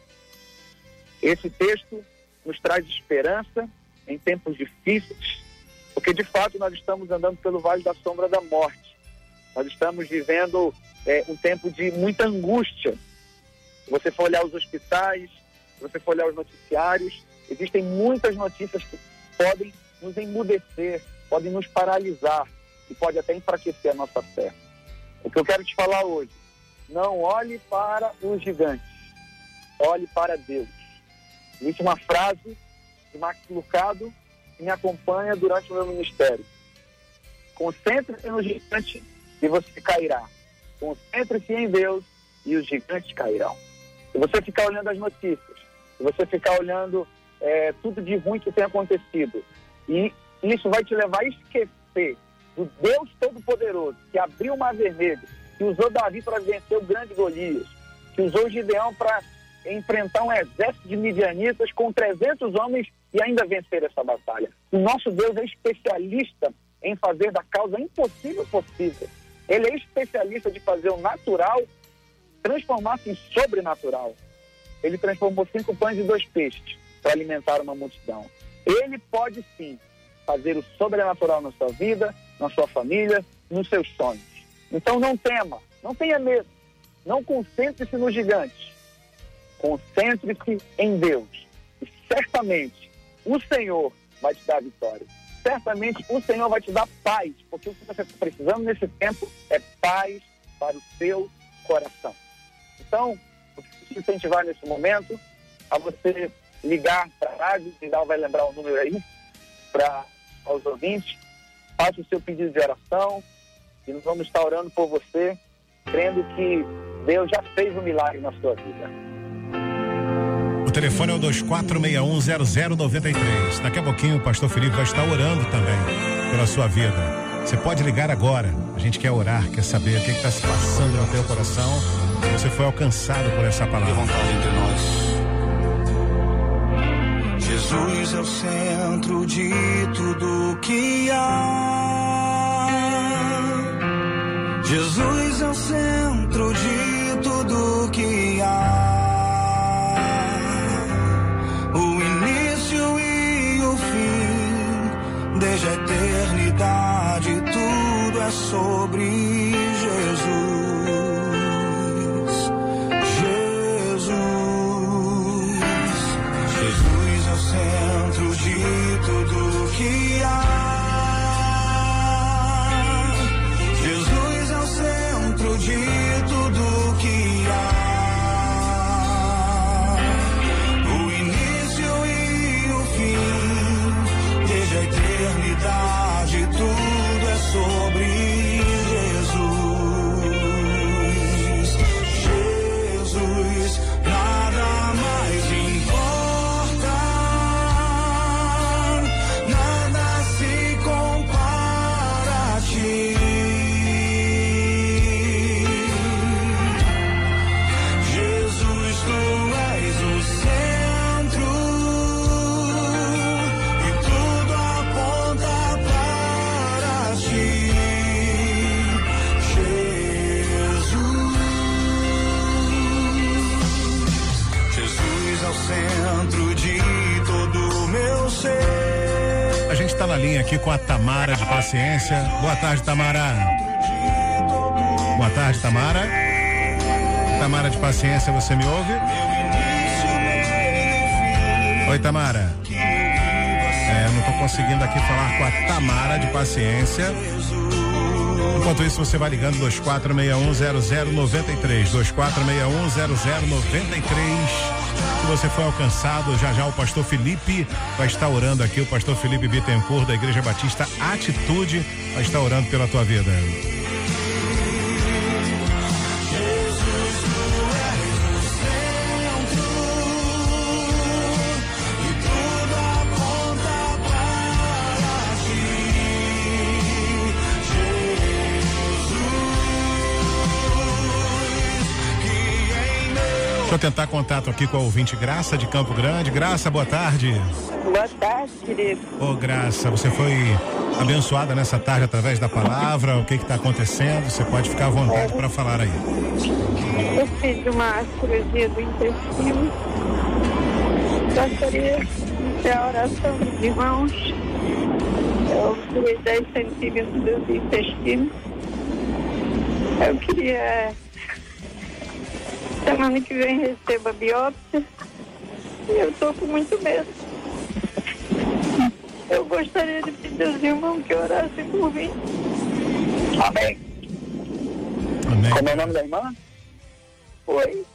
Esse texto nos traz esperança em tempos difíceis, porque de fato nós estamos andando pelo vale da sombra da morte. Nós estamos vivendo é, um tempo de muita angústia. Se você for olhar os hospitais, se você for olhar os noticiários, existem muitas notícias que podem nos emudecer, podem nos paralisar e pode até enfraquecer a nossa fé. O que eu quero te falar hoje, não olhe para os gigantes, olhe para Deus. Existe uma frase de Max Lucado que me acompanha durante o meu ministério. Concentre-se no gigante e você cairá. Concentre-se em Deus e os gigantes cairão. Se você ficar olhando as notícias, se você ficar olhando é, tudo de ruim que tem acontecido, e isso vai te levar a esquecer do Deus Todo-Poderoso, que abriu o mar vermelho, que usou Davi para vencer o grande Golias, que usou Gideão para enfrentar um exército de midianitas com 300 homens e ainda vencer essa batalha. O nosso Deus é especialista em fazer da causa impossível possível. Ele é especialista de fazer o natural transformar-se em sobrenatural. Ele transformou cinco pães e dois peixes para alimentar uma multidão. Ele pode sim fazer o sobrenatural na sua vida, na sua família, nos seus sonhos. Então não tema, não tenha medo, não concentre-se nos gigantes, concentre-se em Deus. E certamente o Senhor vai te dar vitória. Certamente o Senhor vai te dar paz, porque o que você está precisando nesse tempo é paz para o seu coração. Então, eu preciso te incentivar nesse momento a você ligar para a rádio, Vidal vai lembrar o número aí, para aos ouvintes, faça o seu pedido de oração e nós vamos estar orando por você, crendo que Deus já fez um milagre na sua vida. O telefone é o 24610093. Daqui a pouquinho o pastor Felipe vai estar orando também pela sua vida. Você pode ligar agora. A gente quer orar, quer saber o que está se passando no teu coração. Você foi alcançado por essa palavra. Jesus é o centro de tudo que há. Jesus é o centro de tudo que há. O início e o fim, desde a eternidade, tudo é sobre Paciência. Boa tarde, Tamara. Boa tarde, Tamara. Tamara de Paciência, você me ouve? Oi, Tamara. É, eu não estou conseguindo aqui falar com a Tamara de Paciência. Enquanto isso, você vai ligando 24610093. 24610093. Você foi alcançado, já já o pastor Felipe vai estar orando aqui. O pastor Felipe Bittencourt, da Igreja Batista Atitude, vai estar orando pela tua vida. Eu tentar contato aqui com a ouvinte Graça de Campo Grande. Graça, boa tarde. Boa tarde, querido. Ô, Graça, você foi abençoada nessa tarde através da palavra. O que está acontecendo? Você pode ficar à vontade para falar aí. Eu fiz uma cirurgia do intestino. Gostaria de ter a oração dos irmãos. Eu tirei 10 centímetros do intestino. Eu queria. Semana que vem receba a biópsia. E eu estou com muito medo. Eu gostaria de pedir aos irmãos que orassem por mim. Amém. Amém. Como é o nome da irmã? Oi.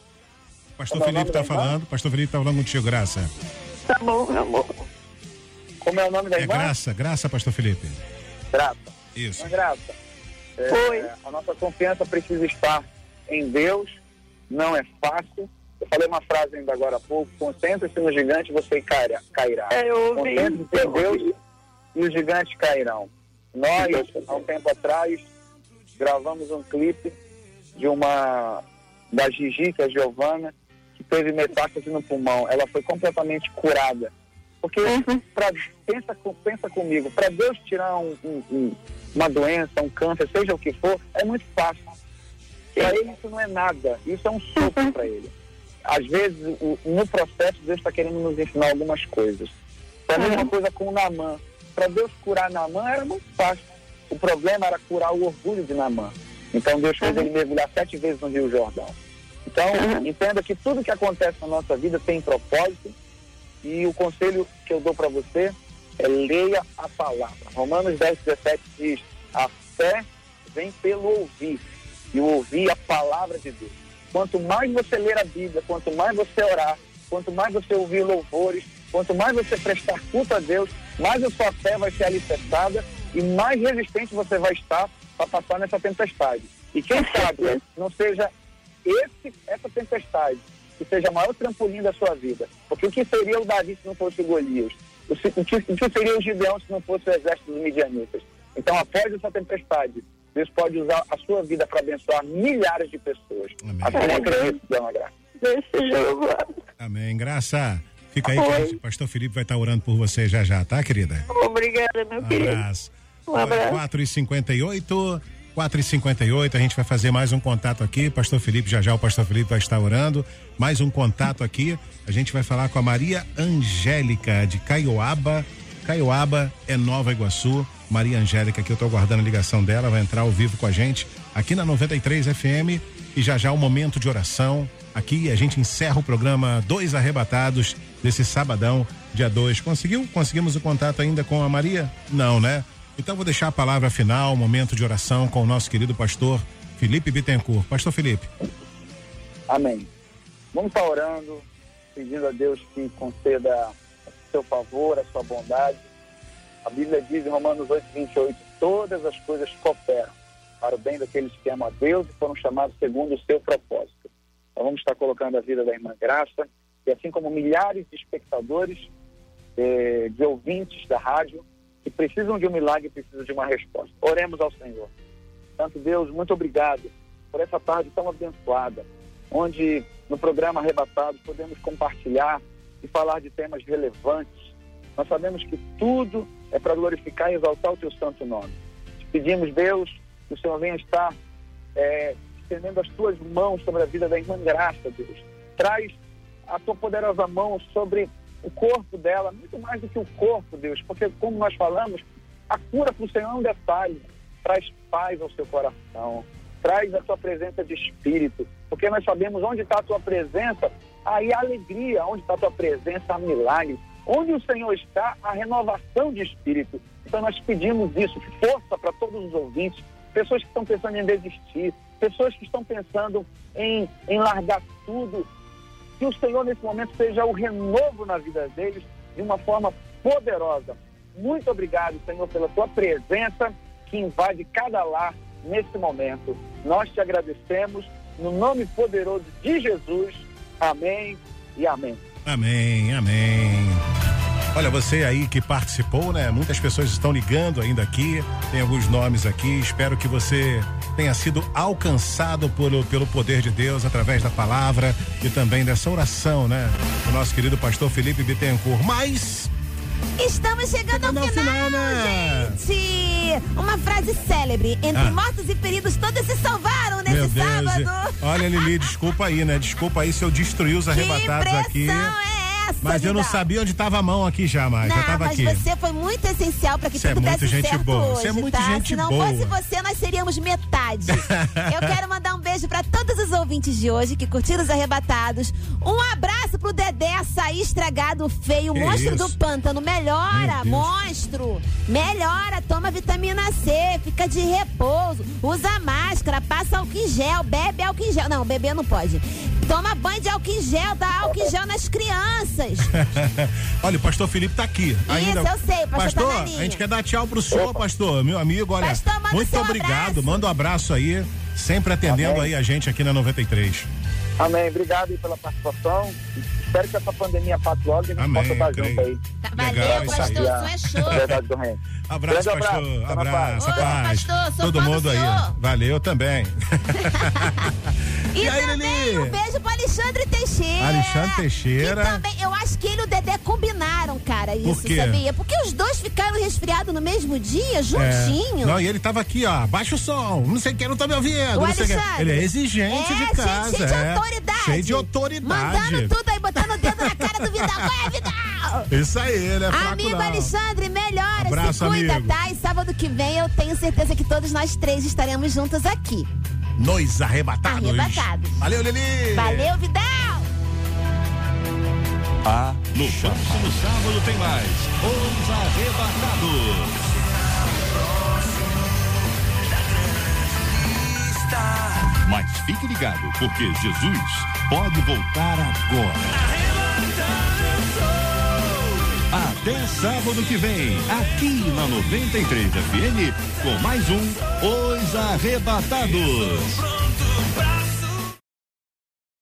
Pastor Como é Felipe está falando. Pastor Felipe está falando contigo, Graça. Tá bom, meu amor. Como é o nome da É irmã? Graça, Graça, Pastor Felipe. Graça. Isso. Irmã Graça. É, A nossa confiança precisa estar em Deus. Não é fácil. Eu falei uma frase ainda agora há pouco. Concentre-se no gigante, você cairá. cairá. É. Concentre-se em Deus e os gigantes cairão. Nós, há um tempo atrás, gravamos um clipe de uma da Gigi, que é a Giovana, que teve metástase no pulmão. Ela foi completamente curada. Porque, pra, pensa, pensa comigo, para Deus tirar um- um- uma doença, um câncer, seja o que for, é muito fácil. Para ele isso não é nada, isso é um sopro para ele. Às vezes, no processo, Deus está querendo nos ensinar algumas coisas. Foi a mesma coisa com o Namã. Para Deus curar Namã era muito fácil. O problema era curar o orgulho de Namã. Então Deus fez ele mergulhar sete vezes no Rio Jordão. Então, entenda que tudo que acontece na nossa vida tem propósito e o conselho que eu dou para você é leia a palavra. Romanos 10, 17 diz: a fé vem pelo ouvir e ouvir a palavra de Deus. Quanto mais você ler a Bíblia, quanto mais você orar, quanto mais você ouvir louvores, quanto mais você prestar culto a Deus, mais a sua fé vai ser alicerçada e mais resistente você vai estar para passar nessa tempestade. E quem sabe não seja esse, essa tempestade que seja o maior trampolim da sua vida. Porque o que seria o Davi se não fosse o Golias? O que, o que seria o Gideão se não fosse o exército dos midianitas? Então, após essa tempestade, Deus pode usar a sua vida para abençoar milhares de pessoas. Assim acredito, Dona Graça. Amém. Graça, fica aí que o pastor Felipe vai estar orando por você já já, tá, querida? Obrigada, meu querido. abraço. Um abraço. 4 e 58 4 e 58 a gente vai fazer mais um contato aqui. Pastor Felipe, já já o pastor Felipe vai estar orando. Mais um contato aqui. A gente vai falar com a Maria Angélica de Caioaba. Caioaba é Nova Iguaçu. Maria Angélica, que eu estou aguardando a ligação dela, vai entrar ao vivo com a gente aqui na 93 FM. E já já o momento de oração. Aqui a gente encerra o programa Dois Arrebatados desse sabadão, dia 2. Conseguiu? Conseguimos o contato ainda com a Maria? Não, né? Então vou deixar a palavra final, momento de oração com o nosso querido pastor Felipe Bittencourt. Pastor Felipe. Amém. Vamos estar orando, pedindo a Deus que conceda seu favor, a sua bondade. A Bíblia diz em Romanos 8, 28, todas as coisas cooperam para o bem daqueles que amam a Deus e foram chamados segundo o seu propósito. Então vamos estar colocando a vida da irmã Graça, e assim como milhares de espectadores, eh, de ouvintes da rádio, que precisam de um milagre e precisam de uma resposta. Oremos ao Senhor. Santo Deus, muito obrigado por essa tarde tão abençoada, onde no programa Arrebatados podemos compartilhar e falar de temas relevantes. Nós sabemos que tudo é para glorificar e exaltar o teu santo nome. Te pedimos, Deus, que o Senhor venha estar é, estendendo as tuas mãos sobre a vida da irmã Graça, Deus. Traz a tua poderosa mão sobre o corpo dela, muito mais do que o corpo, Deus, porque como nós falamos, a cura para o Senhor é um detalhe. Traz paz ao seu coração, traz a tua presença de espírito, porque nós sabemos onde está a tua presença, aí há alegria, onde está a tua presença, há milagre. Onde o Senhor está, a renovação de espírito. Então nós pedimos isso, força para todos os ouvintes, pessoas que estão pensando em desistir, pessoas que estão pensando em, em largar tudo. Que o Senhor, nesse momento, seja o renovo na vida deles de uma forma poderosa. Muito obrigado, Senhor, pela tua presença que invade cada lar nesse momento. Nós te agradecemos no nome poderoso de Jesus. Amém e amém. Amém, amém. Olha, você aí que participou, né? Muitas pessoas estão ligando ainda aqui, tem alguns nomes aqui. Espero que você tenha sido alcançado pelo, pelo poder de Deus através da palavra e também dessa oração, né? O nosso querido pastor Felipe Bittencourt. Mas Estamos chegando ao final, né? gente! Uma frase célebre. Entre Ah. mortos e feridos, todos se salvaram nesse Meu Deus. sábado. Olha, Lili, desculpa aí, né? Desculpa aí se eu destruí os arrebatados aqui. é Mas eu não sabia onde estava a mão aqui já, mas já Não, tava mas aqui. você foi muito essencial para que Você é tudo muito desse gente boa, hoje, você é muito tá? gente Se não boa. fosse você, nós seríamos metade. Eu quero mandar um beijo para todos os ouvintes de hoje que curtiram os arrebatados. Um abraço pro Dedé, açaí estragado, feio, Que monstro isso? do pântano. Melhora, monstro. Melhora, toma vitamina C, fica de repouso, usa máscara, passa álcool em gel, bebe álcool em gel. Não, beber não pode. Toma banho de álcool em gel, dá álcool em gel nas crianças. olha, o pastor Felipe tá aqui. Ainda. eu sei, pastor Pastor, tá na linha. a gente quer dar tchau pro senhor, pastor. Meu amigo, olha. Pastor, manda muito seu obrigado. abraço. Manda um abraço aí. Sempre atendendo Amém. aí a gente aqui na 93. Amém. Obrigado aí pela participação. Espero que essa pandemia passe logo e a gente Amém, possa estar creio. junto aí. valeu, Legal, isso aí. pastor, é show. Verdade. Abraço, Grande pastor. abraço. Abraço, paz. paz. pastor, Todo mundo aí. Valeu também. E, aí, também um beijo pro Alexandre Teixeira. Alexandre Teixeira. Também, eu acho que ele e o Dedé combinaram, cara, isso, quê? sabia? Porque os dois ficaram resfriados no mesmo dia, juntinho. É. Não, e ele tava aqui, ó. Baixa o som. Não sei quem não tá me ouvindo. O não sei quem. Alexandre. Ele é exigente É, de cheio- casa. cheio de é. autoridade. Cheio de autoridade. Mandando tudo aí, botando o dedo na cara do Vidal. Qual é, Vidal? Isso aí, ele é fraco Amigo não. Alexandre, melhora, Abraço, se cuida, amigo. tá? E sábado que vem eu tenho certeza que todos nós três estaremos juntos aqui. Nós arrebatados. Arrebatados. Valeu, Lili. Valeu, Vidal! A No próximo sábado tem mais. Os Arrebatados. Mas fique ligado, porque Jesus pode voltar agora. Até sábado que vem, aqui na 93 FM, com mais um Os Arrebatados.